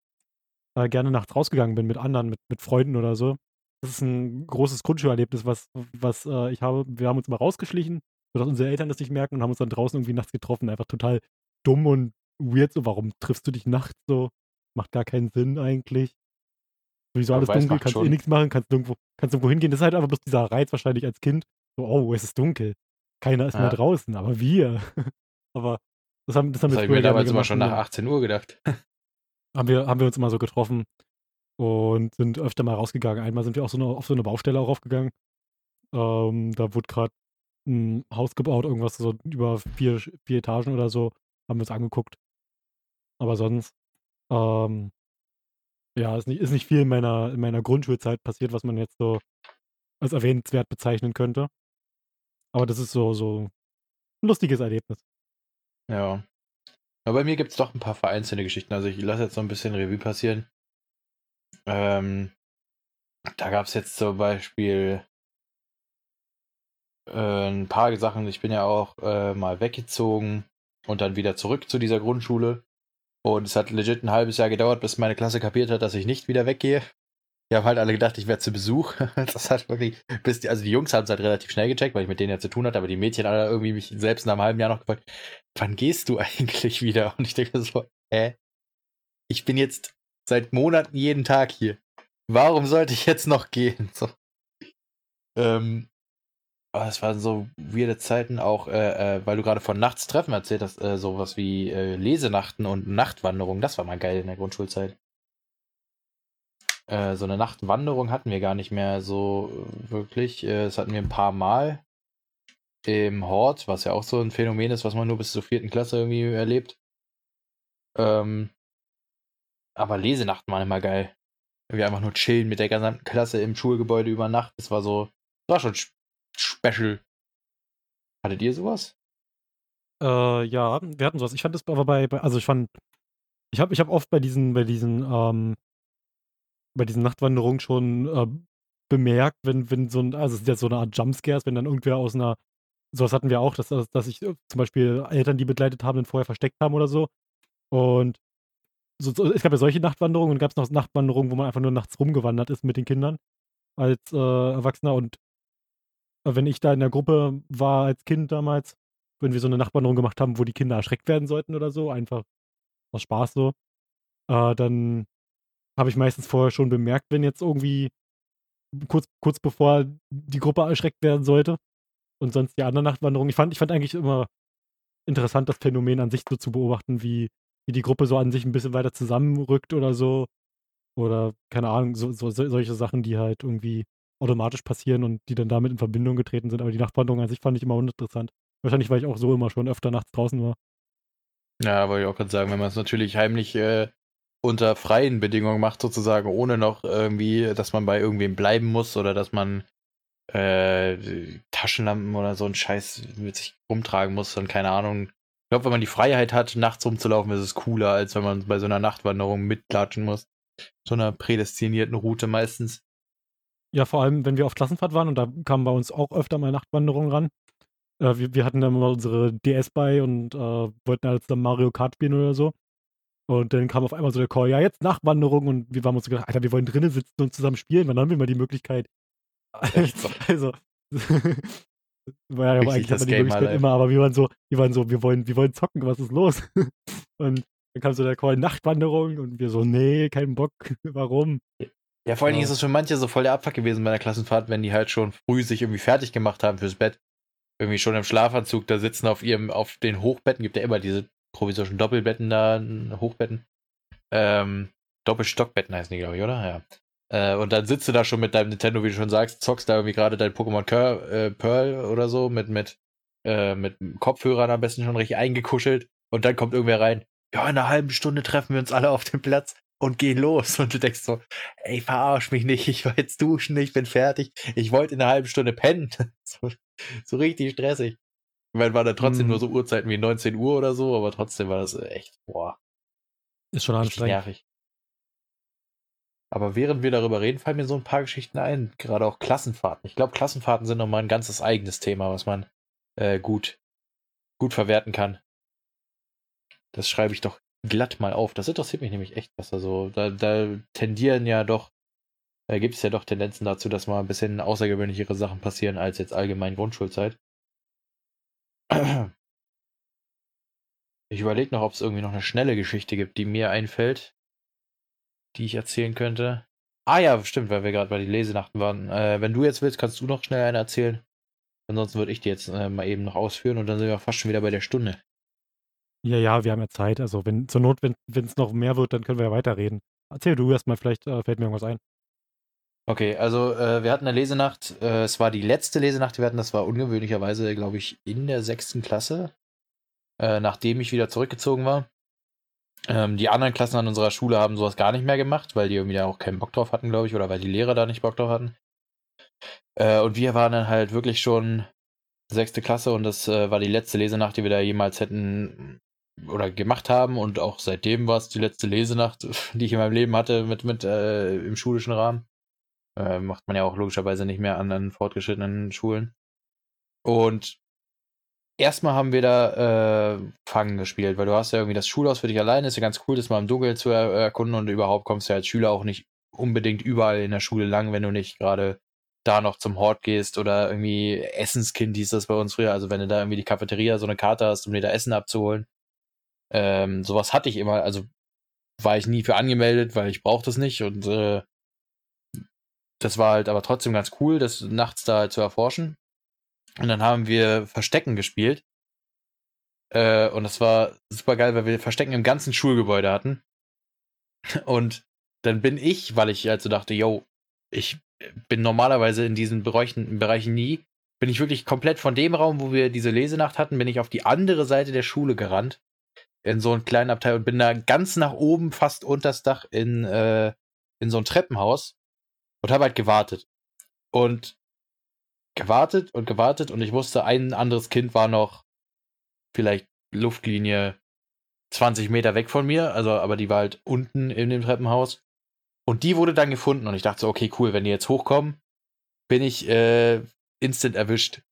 äh, gerne nachts rausgegangen bin mit anderen, mit, mit Freunden oder so. Das ist ein großes Grundschulerlebnis, was, was äh, ich habe. Wir haben uns immer rausgeschlichen, sodass unsere Eltern das nicht merken und haben uns dann draußen irgendwie nachts getroffen. Einfach total dumm und weird. So, warum triffst du dich nachts so? Macht gar keinen Sinn eigentlich. Sowieso alles weiß, dunkel, kannst schon. eh nichts machen, kannst irgendwo, kannst irgendwo hingehen. Das ist halt einfach bloß dieser Reiz wahrscheinlich als Kind. So, oh, es ist dunkel. Keiner ist ja. mehr draußen, aber wir. <laughs> aber das haben, das haben das wir hab ich mir damals immer schon nach 18 Uhr gedacht. <laughs> haben, wir, haben wir uns immer so getroffen und sind öfter mal rausgegangen. Einmal sind wir auch so eine, auf so eine Baustelle auch aufgegangen. Ähm, da wurde gerade ein Haus gebaut, irgendwas so über vier, vier Etagen oder so. Haben wir uns angeguckt. Aber sonst, ähm, ja, ist nicht, ist nicht viel in meiner, in meiner Grundschulzeit passiert, was man jetzt so als erwähnenswert bezeichnen könnte. Aber das ist so, so ein lustiges Erlebnis. Ja. Aber bei mir gibt es doch ein paar vereinzelte Geschichten. Also ich lasse jetzt so ein bisschen Revue passieren. Ähm, da gab es jetzt zum Beispiel äh, ein paar Sachen. Ich bin ja auch äh, mal weggezogen und dann wieder zurück zu dieser Grundschule. Und es hat legit ein halbes Jahr gedauert, bis meine Klasse kapiert hat, dass ich nicht wieder weggehe. Die haben halt alle gedacht, ich wäre zu Besuch. <laughs> Das hat wirklich, bis die, also die Jungs haben es halt relativ schnell gecheckt, weil ich mit denen ja zu tun hatte, aber die Mädchen alle irgendwie mich selbst nach einem halben Jahr noch gefragt, wann gehst du <laughs> eigentlich wieder? Und ich denke so, hä? Ich bin jetzt seit Monaten jeden Tag hier. Warum sollte ich jetzt noch gehen? So. Ähm, aber es waren so weirde Zeiten auch, äh, äh, weil du gerade von Nachtstreffen erzählt hast, äh, sowas wie äh, Lesenachten und Nachtwanderung. Das war mal geil in der Grundschulzeit. Äh, so eine Nachtwanderung hatten wir gar nicht mehr so äh, wirklich. Äh, das hatten wir ein paar Mal im Hort, was ja auch so ein Phänomen ist, was man nur bis zur vierten Klasse irgendwie erlebt. Ähm, aber Lesenachten waren immer geil. Wir einfach nur chillen mit der gesamten Klasse im Schulgebäude über Nacht. Das war so, das war schon special. Hattet ihr sowas? Äh, ja, wir hatten sowas. Ich fand das aber bei, bei also ich fand, ich habe ich hab oft bei diesen, bei diesen, ähm, bei diesen Nachtwanderungen schon äh, bemerkt, wenn, wenn so ein, also es ist ja so eine Art Jumpscares, wenn dann irgendwer aus einer, sowas hatten wir auch, dass, dass sich äh, zum Beispiel Eltern, die begleitet haben, dann vorher versteckt haben oder so. Und so, so, es gab ja solche Nachtwanderungen und gab es noch Nachtwanderungen, wo man einfach nur nachts rumgewandert ist mit den Kindern als äh, Erwachsener. Und äh, wenn ich da in der Gruppe war als Kind damals, wenn wir so eine Nachtwanderung gemacht haben, wo die Kinder erschreckt werden sollten oder so, einfach aus Spaß so, äh, dann habe ich meistens vorher schon bemerkt, wenn jetzt irgendwie kurz, kurz bevor die Gruppe erschreckt werden sollte und sonst die andere Nachtwanderung. Ich fand, ich fand eigentlich immer interessant, das Phänomen an sich so zu beobachten, wie, wie die Gruppe so an sich ein bisschen weiter zusammenrückt oder so. Oder, keine Ahnung, so, so, solche Sachen, die halt irgendwie automatisch passieren und die dann damit in Verbindung getreten sind. Aber die Nachtwanderung an sich fand ich immer uninteressant. Wahrscheinlich, weil ich auch so immer schon öfter nachts draußen war. Ja, wollte ich auch gerade sagen, wenn man es natürlich heimlich äh, unter freien Bedingungen macht, sozusagen, ohne noch irgendwie, dass man bei irgendwem bleiben muss oder dass man äh, Taschenlampen oder so ein Scheiß mit sich rumtragen muss und keine Ahnung. Ich glaube, wenn man die Freiheit hat, nachts rumzulaufen, ist es cooler, als wenn man bei so einer Nachtwanderung mitklatschen muss. So einer prädestinierten Route meistens. Ja, vor allem, wenn wir auf Klassenfahrt waren und da kamen bei uns auch öfter mal Nachtwanderungen ran. Äh, wir, wir hatten dann mal unsere DS bei und äh, wollten halt dann Mario Kart spielen oder so. Und dann kam auf einmal so der Call, ja, jetzt Nachtwanderung und wir waren uns so gedacht, Alter, wir wollen drinnen sitzen und zusammen spielen, wann haben wir mal die Möglichkeit? Echt <laughs> also, <laughs> war ja aber eigentlich haben wir die Möglichkeit immer, aber wir waren so, wir waren so, wir wollen, wir wollen zocken, was ist los? <laughs> und dann kam so der Call Nachtwanderung und wir so, nee, keinen Bock, warum? Ja, vor allen Dingen ist es für manche so voll der Abfuck gewesen bei der Klassenfahrt, wenn die halt schon früh sich irgendwie fertig gemacht haben fürs Bett. Irgendwie schon im Schlafanzug da sitzen auf ihrem, auf den Hochbetten, gibt ja immer diese provisorischen Doppelbetten da, Hochbetten. Ähm, Doppelstockbetten heißen die, glaube ich, oder? Ja. Äh, und dann sitzt du da schon mit deinem Nintendo, wie du schon sagst, zockst da irgendwie gerade dein Pokémon äh, Pearl oder so mit, mit, äh, mit Kopfhörern am besten schon richtig eingekuschelt. Und dann kommt irgendwer rein. Ja, in einer halben Stunde treffen wir uns alle auf dem Platz und gehen los. Und du denkst so, ey, verarsch mich nicht, ich war jetzt duschen, ich bin fertig. Ich wollte in einer halben Stunde pennen. <laughs> so, so richtig stressig. Ich meine, war da trotzdem mm. nur so Uhrzeiten wie 19 Uhr oder so, aber trotzdem war das echt, boah. Ist schon anstrengend. Nervig. Aber während wir darüber reden, fallen mir so ein paar Geschichten ein, gerade auch Klassenfahrten. Ich glaube, Klassenfahrten sind nochmal ein ganzes eigenes Thema, was man äh, gut, gut verwerten kann. Das schreibe ich doch glatt mal auf. Das interessiert mich nämlich echt, was da so. Da, da tendieren ja doch, da gibt es ja doch Tendenzen dazu, dass mal ein bisschen außergewöhnlichere Sachen passieren als jetzt allgemein Grundschulzeit. <clears throat> Ich überlege noch, ob es irgendwie noch eine schnelle Geschichte gibt, die mir einfällt die ich erzählen könnte. Ah ja, stimmt, weil wir gerade bei den Lesenachten waren. Äh, wenn du jetzt willst, kannst du noch schnell eine erzählen. Ansonsten würde ich die jetzt äh, mal eben noch ausführen und dann sind wir fast schon wieder bei der Stunde. Ja, ja, wir haben ja Zeit. Also wenn zur Not, wenn es noch mehr wird, dann können wir ja weiterreden. Erzähl du erstmal, vielleicht äh, fällt mir irgendwas ein. Okay, also äh, wir hatten eine Lesenacht. Äh, es war die letzte Lesenacht, die wir hatten. Das war ungewöhnlicherweise, glaube ich, in der sechsten Klasse, äh, nachdem ich wieder zurückgezogen war. Ähm, die anderen Klassen an unserer Schule haben sowas gar nicht mehr gemacht, weil die irgendwie da auch keinen Bock drauf hatten, glaube ich, oder weil die Lehrer da nicht Bock drauf hatten. Äh, und wir waren dann halt wirklich schon sechste Klasse und das äh, war die letzte Lesenacht, die wir da jemals hätten oder gemacht haben und auch seitdem war es die letzte Lesenacht, <laughs> die ich in meinem Leben hatte mit, mit äh, im schulischen Rahmen. Äh, macht man ja auch logischerweise nicht mehr an, an fortgeschrittenen Schulen. Und erstmal haben wir da äh, Fangen gespielt, weil du hast ja irgendwie das Schulhaus für dich alleine, ist ja ganz cool, das mal im Dunkeln zu er erkunden und überhaupt kommst du ja als Schüler auch nicht unbedingt überall in der Schule lang, wenn du nicht gerade da noch zum Hort gehst oder irgendwie Essenskind hieß das bei uns früher, also wenn du da irgendwie die Cafeteria so eine Karte hast, um dir da Essen abzuholen. Ähm, sowas hatte ich immer, also war ich nie für angemeldet, weil ich brauchte es nicht und äh, das war halt aber trotzdem ganz cool, das nachts da zu erforschen. Und dann haben wir Verstecken gespielt. Äh, und das war super geil, weil wir Verstecken im ganzen Schulgebäude hatten. Und dann bin ich, weil ich also dachte, yo, ich bin normalerweise in diesen Bereichen, Bereichen nie, bin ich wirklich komplett von dem Raum, wo wir diese Lesenacht hatten, bin ich auf die andere Seite der Schule gerannt. In so einen kleinen Abteil und bin da ganz nach oben, fast unter das Dach in, äh, in so ein Treppenhaus und habe halt gewartet. Und gewartet und gewartet und ich wusste, ein anderes Kind war noch vielleicht Luftlinie 20 Meter weg von mir, also aber die war halt unten in dem Treppenhaus. Und die wurde dann gefunden und ich dachte so, okay, cool, wenn die jetzt hochkommen, bin ich äh, instant erwischt.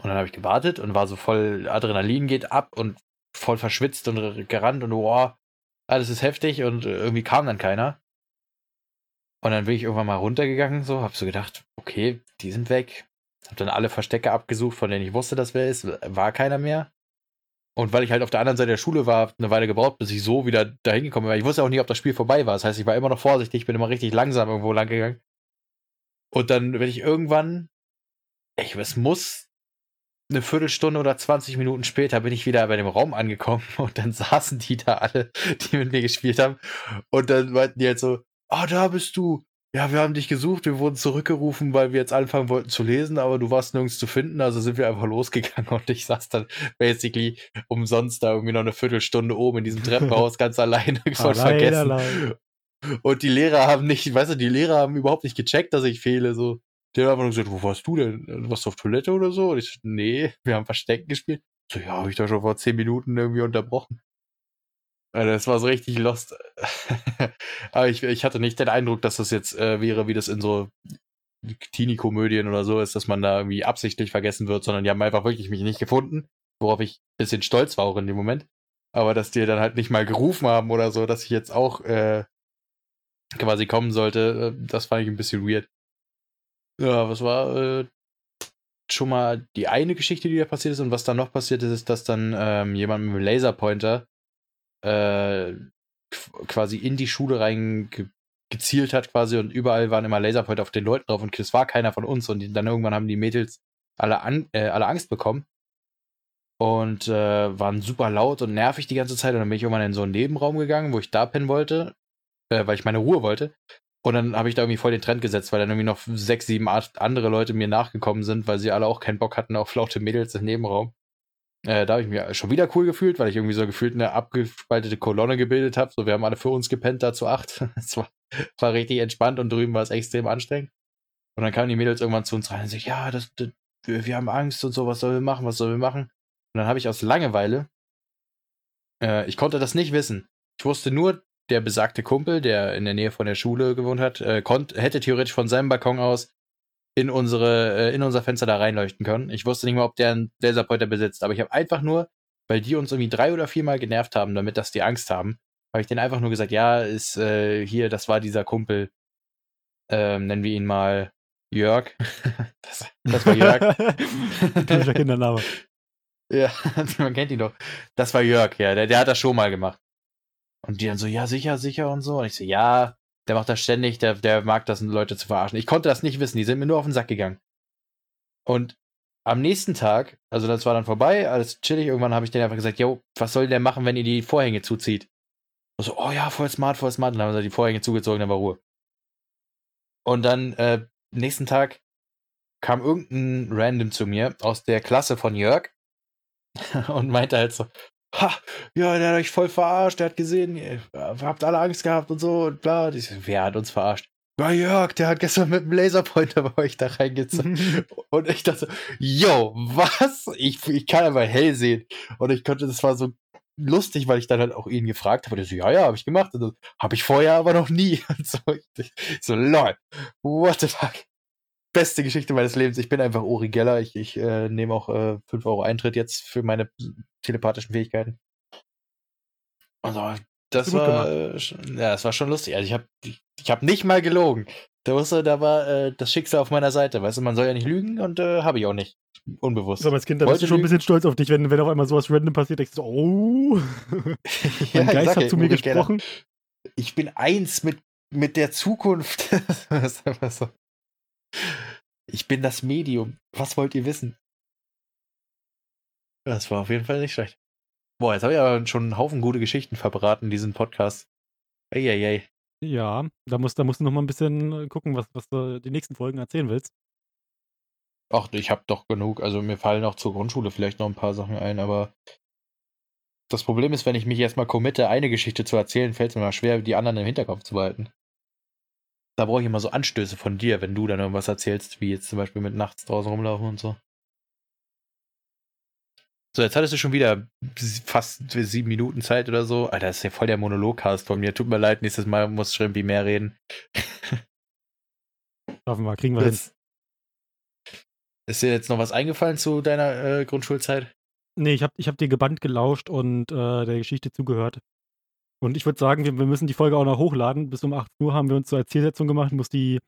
Und dann habe ich gewartet und war so voll Adrenalin geht ab und voll verschwitzt und gerannt und boah, alles ist heftig und irgendwie kam dann keiner. Und dann bin ich irgendwann mal runtergegangen, so, hab so gedacht, okay, die sind weg. Hab dann alle Verstecke abgesucht, von denen ich wusste, dass wer ist. War keiner mehr. Und weil ich halt auf der anderen Seite der Schule war, eine Weile gebraucht, bis ich so wieder dahin gekommen bin. Ich wusste auch nicht, ob das Spiel vorbei war. Das heißt, ich war immer noch vorsichtig, bin immer richtig langsam irgendwo lang gegangen. Und dann bin ich irgendwann, ich, es muss eine Viertelstunde oder 20 Minuten später bin ich wieder bei dem Raum angekommen <laughs> und dann saßen die da alle, die mit mir gespielt haben. Und dann meinten die halt so, ah, da bist du. Ja, wir haben dich gesucht, wir wurden zurückgerufen, weil wir jetzt anfangen wollten zu lesen, aber du warst nirgends zu finden, also sind wir einfach losgegangen <laughs> und ich saß dann basically umsonst da irgendwie noch eine Viertelstunde oben in diesem Treppenhaus ganz alleine <laughs> voll vergessen. Allein. Und die Lehrer haben nicht, weißt du, die Lehrer haben überhaupt nicht gecheckt, dass ich fehle, so. Die haben einfach nur gesagt, wo warst du denn? Warst du auf Toilette oder so? Und ich, nee, wir haben Verstecken gespielt. So, ja, habe ich doch schon vor zehn Minuten irgendwie unterbrochen. Also, das war so richtig lost. <laughs> Aber ich, ich hatte nicht den Eindruck, dass das jetzt äh, wäre, wie das in so Teenie-Komödien oder so ist, dass man da irgendwie absichtlich vergessen wird, sondern die haben einfach wirklich mich nicht gefunden, worauf ich ein bisschen stolz war auch in dem Moment. Aber dass die dann halt nicht mal gerufen haben oder so, dass ich jetzt auch äh, quasi kommen sollte, äh, das fand ich ein bisschen weird. Ja, was war äh, schon mal die eine Geschichte, die da passiert ist und was dann noch passiert ist, ist, dass dann ähm, jemand mit einem Laserpointer äh, quasi in die Schule rein ge gezielt hat quasi und überall waren immer Laserpointer auf den Leuten drauf und es war keiner von uns und dann irgendwann haben die Mädels alle, an, äh, alle Angst bekommen und äh, waren super laut und nervig die ganze Zeit und dann bin ich irgendwann in so einen Nebenraum gegangen, wo ich da pennen wollte, äh, weil ich meine Ruhe wollte und dann habe ich da irgendwie voll den Trend gesetzt, weil dann irgendwie noch sechs, sieben, acht andere Leute mir nachgekommen sind, weil sie alle auch keinen Bock hatten auf laute Mädels im Nebenraum. Äh, da habe ich mich schon wieder cool gefühlt, weil ich irgendwie so gefühlt eine abgespaltete Kolonne gebildet habe. So, wir haben alle für uns gepennt, da zu acht. <laughs> Es war, war richtig entspannt und drüben war es extrem anstrengend. Und dann kamen die Mädels irgendwann zu uns rein und sagen, ja, das, das, wir, wir haben Angst und so, was sollen wir machen, was sollen wir machen? Und dann habe ich aus Langeweile, äh, ich konnte das nicht wissen. Ich wusste nur, der besagte Kumpel, der in der Nähe von der Schule gewohnt hat, äh, konnt, hätte theoretisch von seinem Balkon aus in unsere, äh, in unser Fenster da reinleuchten können. Ich wusste nicht mal, ob der einen Laserpointer besitzt, aber ich habe einfach nur, weil die uns irgendwie drei oder viermal genervt haben, damit dass die Angst haben, habe ich denen einfach nur gesagt, ja, ist äh, hier, das war dieser Kumpel, ähm, nennen wir ihn mal Jörg. <laughs> das, das war Jörg. <laughs> Typischer Kindername. <laughs> Ja, man kennt ihn doch. Das war Jörg, ja, der, der hat das schon mal gemacht. Und die dann so, ja, sicher, sicher und so. Und ich so, ja, der macht das ständig, der, der mag das, Leute zu verarschen. Ich konnte das nicht wissen, die sind mir nur auf den Sack gegangen. Und am nächsten Tag, also das war dann vorbei, alles chillig, irgendwann habe ich denen einfach gesagt, yo, was soll der machen, wenn ihr die Vorhänge zuzieht? Und so, oh ja, voll smart, voll smart. Und dann haben sie die Vorhänge zugezogen, dann war Ruhe. Und dann, äh, nächsten Tag kam irgendein Random zu mir aus der Klasse von Jörg <laughs> und meinte halt so, ha, ja, der hat euch voll verarscht, der hat gesehen, ihr habt alle Angst gehabt und so und bla. Ich so, wer hat uns verarscht? Ja, Jörg, der hat gestern mit dem Laserpointer bei euch da reingezogen. <laughs> und ich dachte yo, was? Ich, ich kann aber hell sehen. Und ich konnte, das war so lustig, weil ich dann halt auch ihn gefragt habe. Und er so, ja, ja, habe ich gemacht. Und so, habe ich vorher aber noch nie. <laughs> Und so, ich, so, lol, what the fuck? Beste Geschichte meines Lebens. Ich bin einfach Uri Geller. Ich, ich äh, nehme auch äh, 5 Euro Eintritt jetzt für meine telepathischen Fähigkeiten. Also, das war, äh, ja, das war schon lustig. Also ich habe ich hab nicht mal gelogen. Da, wusste, da war äh, das Schicksal auf meiner Seite. Weißt du, man soll ja nicht lügen und äh, habe ich auch nicht. Unbewusst. Aber als Kind, da bist du schon ein bisschen stolz auf dich, wenn, wenn auf einmal sowas random passiert, denkst du, oh, <laughs> mein ja, Geist hat zu mir gesprochen. Ich bin eins mit, mit der Zukunft. <laughs> das ist einfach so. Ich bin das Medium. Was wollt ihr wissen? Das war auf jeden Fall nicht schlecht. Boah, jetzt habe ich aber schon einen Haufen gute Geschichten verbraten in diesem Podcast. Eieiei. Ja, da musst, da musst du noch mal ein bisschen gucken, was, was du die nächsten Folgen erzählen willst. Ach, ich habe doch genug. Also mir fallen auch zur Grundschule vielleicht noch ein paar Sachen ein, aber das Problem ist, wenn ich mich erstmal committe, eine Geschichte zu erzählen, fällt es mir mal schwer, die anderen im Hinterkopf zu behalten. Da brauche ich immer so Anstöße von dir, wenn du dann irgendwas erzählst, wie jetzt zum Beispiel mit nachts draußen rumlaufen und so. So, jetzt hattest du schon wieder fast sieben Minuten Zeit oder so. Alter, das ist ja voll der Monologcast von mir. Tut mir leid, nächstes Mal muss Shrimpy mehr reden. <laughs> Schaffen wir, kriegen wir das, hin. Ist dir jetzt noch was eingefallen zu deiner äh, Grundschulzeit? Nee, ich habe ich hab dir gebannt gelauscht und äh, der Geschichte zugehört. Und ich würde sagen, wir, wir, müssen die Folge auch noch hochladen. Bis um 8 Uhr haben wir uns zur Zielsetzung gemacht, muss die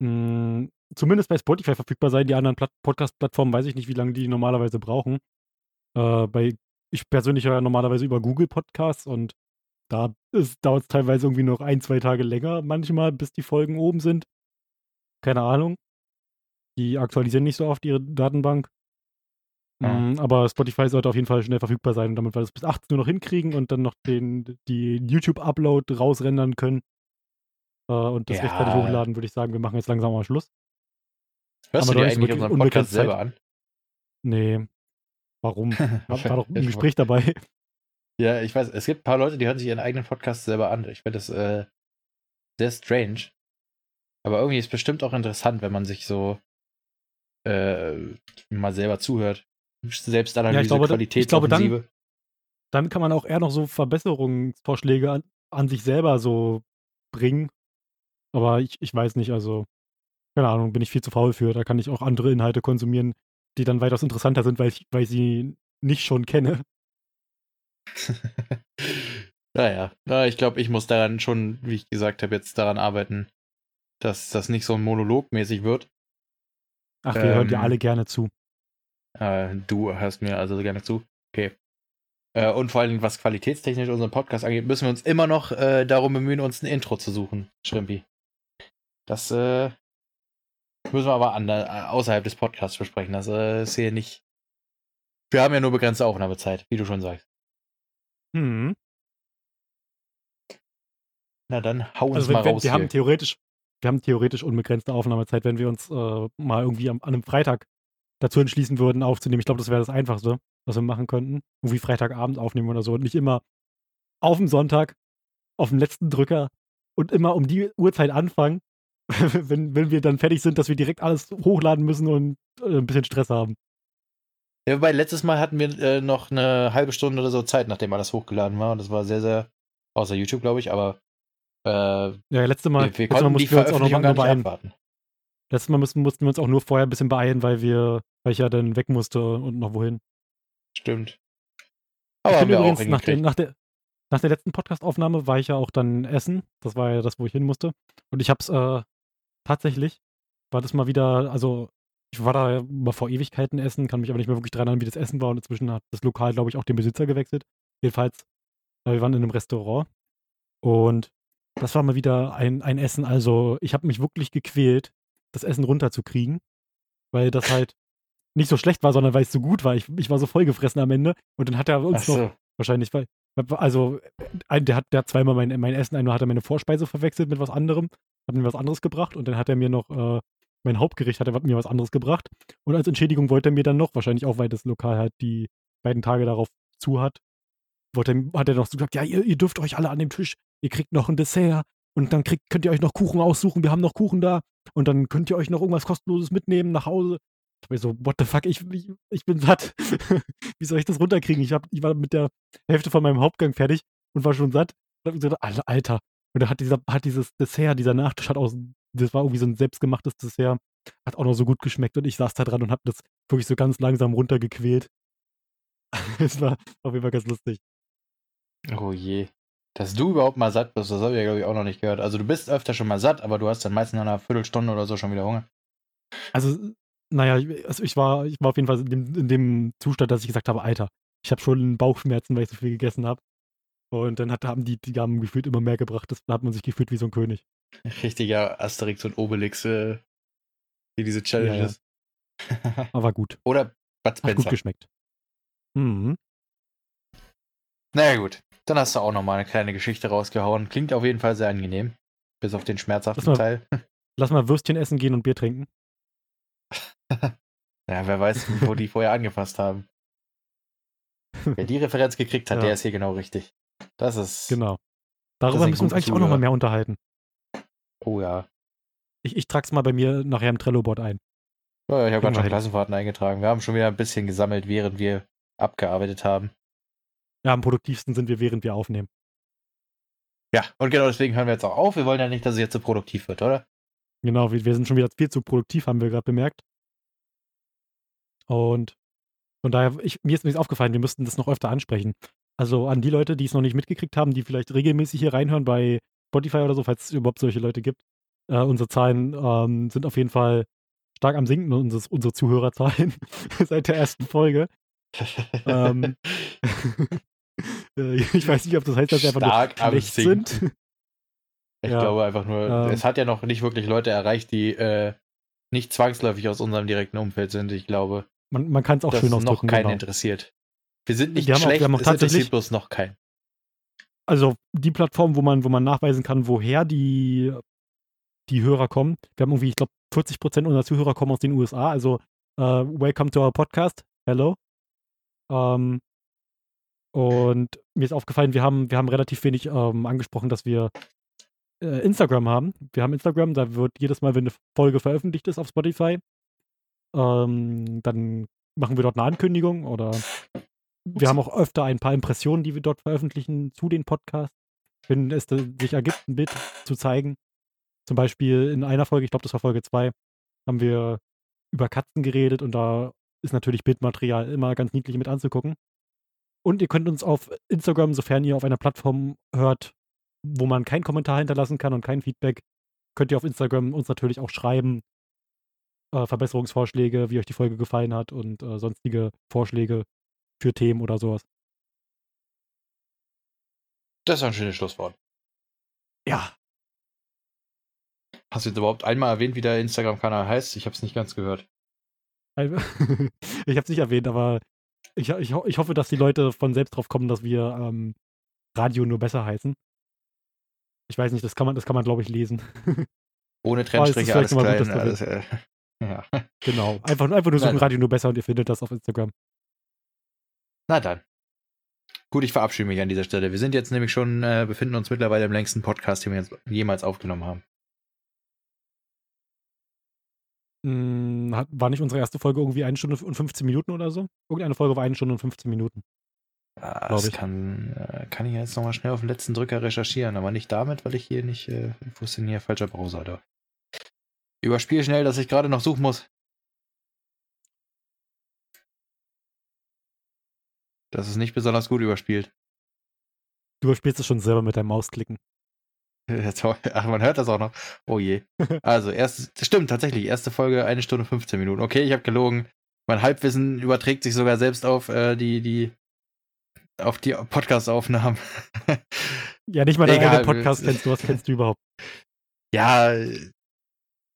mh, hm, zumindest bei Spotify verfügbar sein. Die anderen Podcast-Plattformen weiß ich nicht, wie lange die normalerweise brauchen. Äh, bei, ich persönlich höre ja normalerweise über Google Podcasts und da dauert es teilweise irgendwie noch ein, zwei Tage länger manchmal, bis die Folgen oben sind. Keine Ahnung. Die aktualisieren nicht so oft ihre Datenbank. Mm, aber Spotify sollte auf jeden Fall schnell verfügbar sein, damit wir das bis 18 Uhr noch hinkriegen und dann noch den, die YouTube-Upload rausrendern können. Äh, und das ja. rechtzeitig hochladen, würde ich sagen, wir machen jetzt langsam mal Schluss. Hörst aber du dir eigentlich unseren Podcast selber an? Nee. Warum? War, war doch ein Gespräch dabei. Ja, ich weiß, es gibt ein paar Leute, die hören sich ihren eigenen Podcast selber an. Ich finde das äh, sehr strange. Aber irgendwie ist es bestimmt auch interessant, wenn man sich so äh, mal selber zuhört. Selbstanalyse, ja, ich glaube, Qualität, ich glaube dann, dann kann man auch eher noch so Verbesserungsvorschläge an, an sich selber so bringen. Aber ich, ich weiß nicht, also, keine Ahnung, bin ich viel zu faul für. Da kann ich auch andere Inhalte konsumieren, die dann weitaus interessanter sind, weil ich, weil ich sie nicht schon kenne. <laughs> naja, ich glaube, ich muss daran schon, wie ich gesagt habe, jetzt daran arbeiten, dass das nicht so ein Monolog mäßig wird. Ach, wir ähm, hören dir alle gerne zu. Äh, du hörst mir also gerne zu. Okay. Äh, und vor allem, was qualitätstechnisch unseren Podcast angeht, müssen wir uns immer noch äh, darum bemühen, uns ein Intro zu suchen, Schrimpi. Das äh, müssen wir aber an, äh, außerhalb des Podcasts besprechen. Das äh, ist hier nicht. Wir haben ja nur begrenzte Aufnahmezeit, wie du schon sagst. Hm. Na dann hau uns also, mal wir, raus. Wir hier. haben theoretisch wir haben theoretisch unbegrenzte Aufnahmezeit, wenn wir uns äh, mal irgendwie am, an einem Freitag dazu entschließen würden, aufzunehmen. Ich glaube, das wäre das Einfachste, was wir machen könnten. Irgendwie Freitagabend aufnehmen oder so. Und nicht immer auf dem Sonntag, auf dem letzten Drücker und immer um die Uhrzeit anfangen, <laughs> wenn, wenn wir dann fertig sind, dass wir direkt alles hochladen müssen und äh, ein bisschen Stress haben. Ja, wobei letztes Mal hatten wir äh, noch eine halbe Stunde oder so Zeit, nachdem alles hochgeladen war. Und das war sehr, sehr, außer YouTube, glaube ich, aber äh, ja, letzte Mal, wir, wir letztes Mal mussten wir noch mal beeilen. Abwarten. Letztes Mal mussten, mussten wir uns auch nur vorher ein bisschen beeilen, weil wir, weil ich ja dann weg musste und noch wohin. Stimmt. Aber ich bin übrigens nach der, nach, der, nach der letzten Podcast-Aufnahme war ich ja auch dann essen. Das war ja das, wo ich hin musste. Und ich hab's äh, tatsächlich, war das mal wieder, also ich war da mal vor Ewigkeiten essen, kann mich aber nicht mehr wirklich dran erinnern, wie das Essen war. Und inzwischen hat das Lokal, glaube ich, auch den Besitzer gewechselt. Jedenfalls, äh, wir waren in einem Restaurant. Und das war mal wieder ein, ein Essen. Also, ich habe mich wirklich gequält, das Essen runterzukriegen, weil das <laughs> halt nicht so schlecht war, sondern weil es so gut war. Ich, ich war so vollgefressen am Ende. Und dann hat er uns so. noch wahrscheinlich, weil, also, der hat, der hat zweimal mein, mein Essen, einmal hat er meine Vorspeise verwechselt mit was anderem, hat mir was anderes gebracht und dann hat er mir noch äh, mein Hauptgericht, hat er mir was anderes gebracht. Und als Entschädigung wollte er mir dann noch, wahrscheinlich auch, weil das Lokal halt die beiden Tage darauf zu hat, wollte, hat er noch so gesagt, ja, ihr, ihr dürft euch alle an dem Tisch ihr kriegt noch ein Dessert und dann kriegt, könnt ihr euch noch Kuchen aussuchen, wir haben noch Kuchen da und dann könnt ihr euch noch irgendwas kostenloses mitnehmen nach Hause. Ich bin so, what the fuck, ich, ich, ich bin satt. <laughs> Wie soll ich das runterkriegen? Ich, hab, ich war mit der Hälfte von meinem Hauptgang fertig und war schon satt. Und hab gesagt, Alter. Und da hat, dieser, hat dieses Dessert, dieser Nachtisch hat aus, das war irgendwie so ein selbstgemachtes Dessert, hat auch noch so gut geschmeckt und ich saß da dran und hab das wirklich so ganz langsam runtergequält. <laughs> Es war auf jeden Fall ganz lustig. Oh je. Dass du überhaupt mal satt bist, das habe ich ja, glaube ich, auch noch nicht gehört. Also du bist öfter schon mal satt, aber du hast dann meistens nach einer Viertelstunde oder so schon wieder Hunger. Also, naja, also ich, war, ich war auf jeden Fall in dem, in dem Zustand, dass ich gesagt habe, Alter, ich habe schon Bauchschmerzen, weil ich so viel gegessen habe. Und dann hat, haben die, die haben gefühlt immer mehr gebracht. Das, da hat man sich gefühlt wie so ein König. Richtiger Asterix und Obelix, äh, wie diese Challenges. Ja, ja. <laughs> Aber gut. Oder Bud Spencer. Hat gut geschmeckt. Mhm. Naja, gut. Dann hast du auch nochmal eine kleine Geschichte rausgehauen. Klingt auf jeden Fall sehr angenehm. Bis auf den schmerzhaften lass mal, Teil. <laughs> Lass mal Würstchen essen gehen und Bier trinken. ja, wer weiß, wo die vorher angefasst haben. Wer die Referenz gekriegt hat, ja. der ist hier genau richtig. Das ist. Genau. Darüber müssen wir uns eigentlich Zuhörer. auch nochmal mehr unterhalten. Oh ja. Ich, ich trage es mal bei mir nachher im Trello-Board ein. Ja, ich habe gerade schon Klassenfahrten eingetragen. Wir haben schon wieder ein bisschen gesammelt, während wir abgearbeitet haben. Ja, am produktivsten sind wir, während wir aufnehmen. Ja, und genau deswegen hören wir jetzt auch auf. Wir wollen ja nicht, dass es jetzt so produktiv wird, oder? Genau, wir, wir sind schon wieder viel zu produktiv, haben wir gerade bemerkt. Und von daher, ich, mir ist mir aufgefallen, wir müssten das noch öfter ansprechen. Also an die Leute, die es noch nicht mitgekriegt haben, die vielleicht regelmäßig hier reinhören bei Spotify oder so, falls es überhaupt solche Leute gibt. Äh, unsere Zahlen ähm, sind auf jeden Fall stark am Sinken, unsere, unsere Zuhörerzahlen <laughs> seit der ersten Folge. <laughs> ähm, äh, <laughs> <laughs> ich weiß nicht, ob das heißt, dass wir einfach Stark nur schlecht sind. Ich Ja. glaube einfach nur, Ähm. es hat ja noch nicht wirklich Leute erreicht, die äh, nicht zwangsläufig aus unserem direkten Umfeld sind. Ich glaube, Man, man kann es auch schön noch ausdrücken. keinen Genau. interessiert. Wir sind nicht haben auch- wir schlecht, haben auch es interessiert bloß noch keinen. Also die Plattform, wo man, wo man nachweisen kann, woher die, die Hörer kommen. Wir haben irgendwie, ich glaube, 40% unserer Zuhörer kommen aus den USA. Also äh, welcome to our podcast. Hello. Ähm, und mir ist aufgefallen, wir haben, wir haben relativ wenig ähm, angesprochen, dass wir äh, Instagram haben. Wir haben Instagram, da wird jedes Mal, wenn eine Folge veröffentlicht ist auf Spotify, ähm, dann machen wir dort eine Ankündigung oder wir haben auch öfter ein paar Impressionen, die wir dort veröffentlichen zu den Podcasts, wenn es sich ergibt, ein Bild zu zeigen. Zum Beispiel in einer Folge, ich glaube, das war Folge 2, haben wir über Katzen geredet und da ist natürlich Bildmaterial immer ganz niedlich mit anzugucken. Und ihr könnt uns auf Instagram, sofern ihr auf einer Plattform hört, wo man keinen Kommentar hinterlassen kann und kein Feedback, könnt ihr auf Instagram uns natürlich auch schreiben. Äh, Verbesserungsvorschläge, wie euch die Folge gefallen hat und äh, sonstige Vorschläge für Themen oder sowas. Das ist ein schönes Schlusswort. Ja. Hast du jetzt überhaupt einmal erwähnt, wie der Instagram-Kanal heißt? Ich habe es nicht ganz gehört. <laughs> ich habe es nicht erwähnt, aber ich, ich, ich hoffe, dass die Leute von selbst drauf kommen, dass wir ähm, Radio nur besser heißen. Ich weiß nicht, das kann man, das kann man, glaube ich, lesen. <laughs> Ohne Trennstriche, alles klein, gut, dass alles. Äh, <laughs> ja. genau. Einfach, einfach nur suchen. Radio nur besser und ihr findet das auf Instagram. Na dann. Gut, ich verabschiede mich an dieser Stelle. Wir sind jetzt nämlich schon, äh, befinden uns mittlerweile im längsten Podcast, den wir jetzt jemals aufgenommen haben. Hm, hat, war nicht unsere erste Folge irgendwie eine Stunde und 15 Minuten oder so? Irgendeine Folge war eine Stunde und 15 Minuten. Glaub Das ich. kann, äh, kann ich jetzt nochmal schnell auf den letzten Drücker recherchieren, aber nicht damit, weil ich hier nicht, äh, wo ist denn hier falscher Browser da? Überspiel schnell, dass ich gerade noch suchen muss. Das ist nicht besonders gut überspielt. Du überspielst es schon selber mit deinem Mausklicken. <laughs> Ach, man hört das auch noch. Oh je. Also, erst, das stimmt tatsächlich. Erste Folge, eine Stunde 15 Minuten. Okay, ich habe gelogen. Mein Halbwissen überträgt sich sogar selbst auf äh, die, die, auf die Podcast-Aufnahmen. <laughs> Ja, nicht mal deinen Egal. eigenen Podcast kennst du. Was kennst du überhaupt? ja,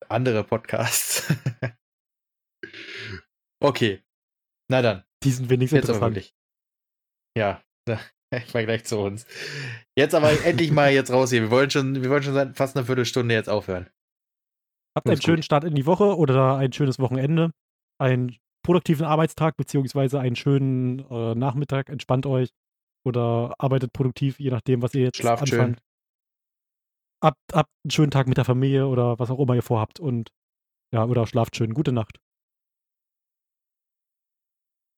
andere Podcasts. <laughs> okay. Na dann. Die sind wenigstens Jetzt interessant. Ja, <laughs> ich war gleich zu uns. Jetzt aber endlich mal jetzt raus hier. Wir wollen schon, wir wollen schon seit fast einer Viertelstunde jetzt aufhören. Habt einen schönen gut. Start in die Woche oder ein schönes Wochenende. Einen produktiven Arbeitstag beziehungsweise einen schönen äh, Nachmittag. Entspannt euch oder arbeitet produktiv, je nachdem, was ihr jetzt Schlaft schön. anfangt. Habt, habt einen schönen Tag mit der Familie oder was auch immer ihr vorhabt und ja, oder schlaft schön. Gute Nacht.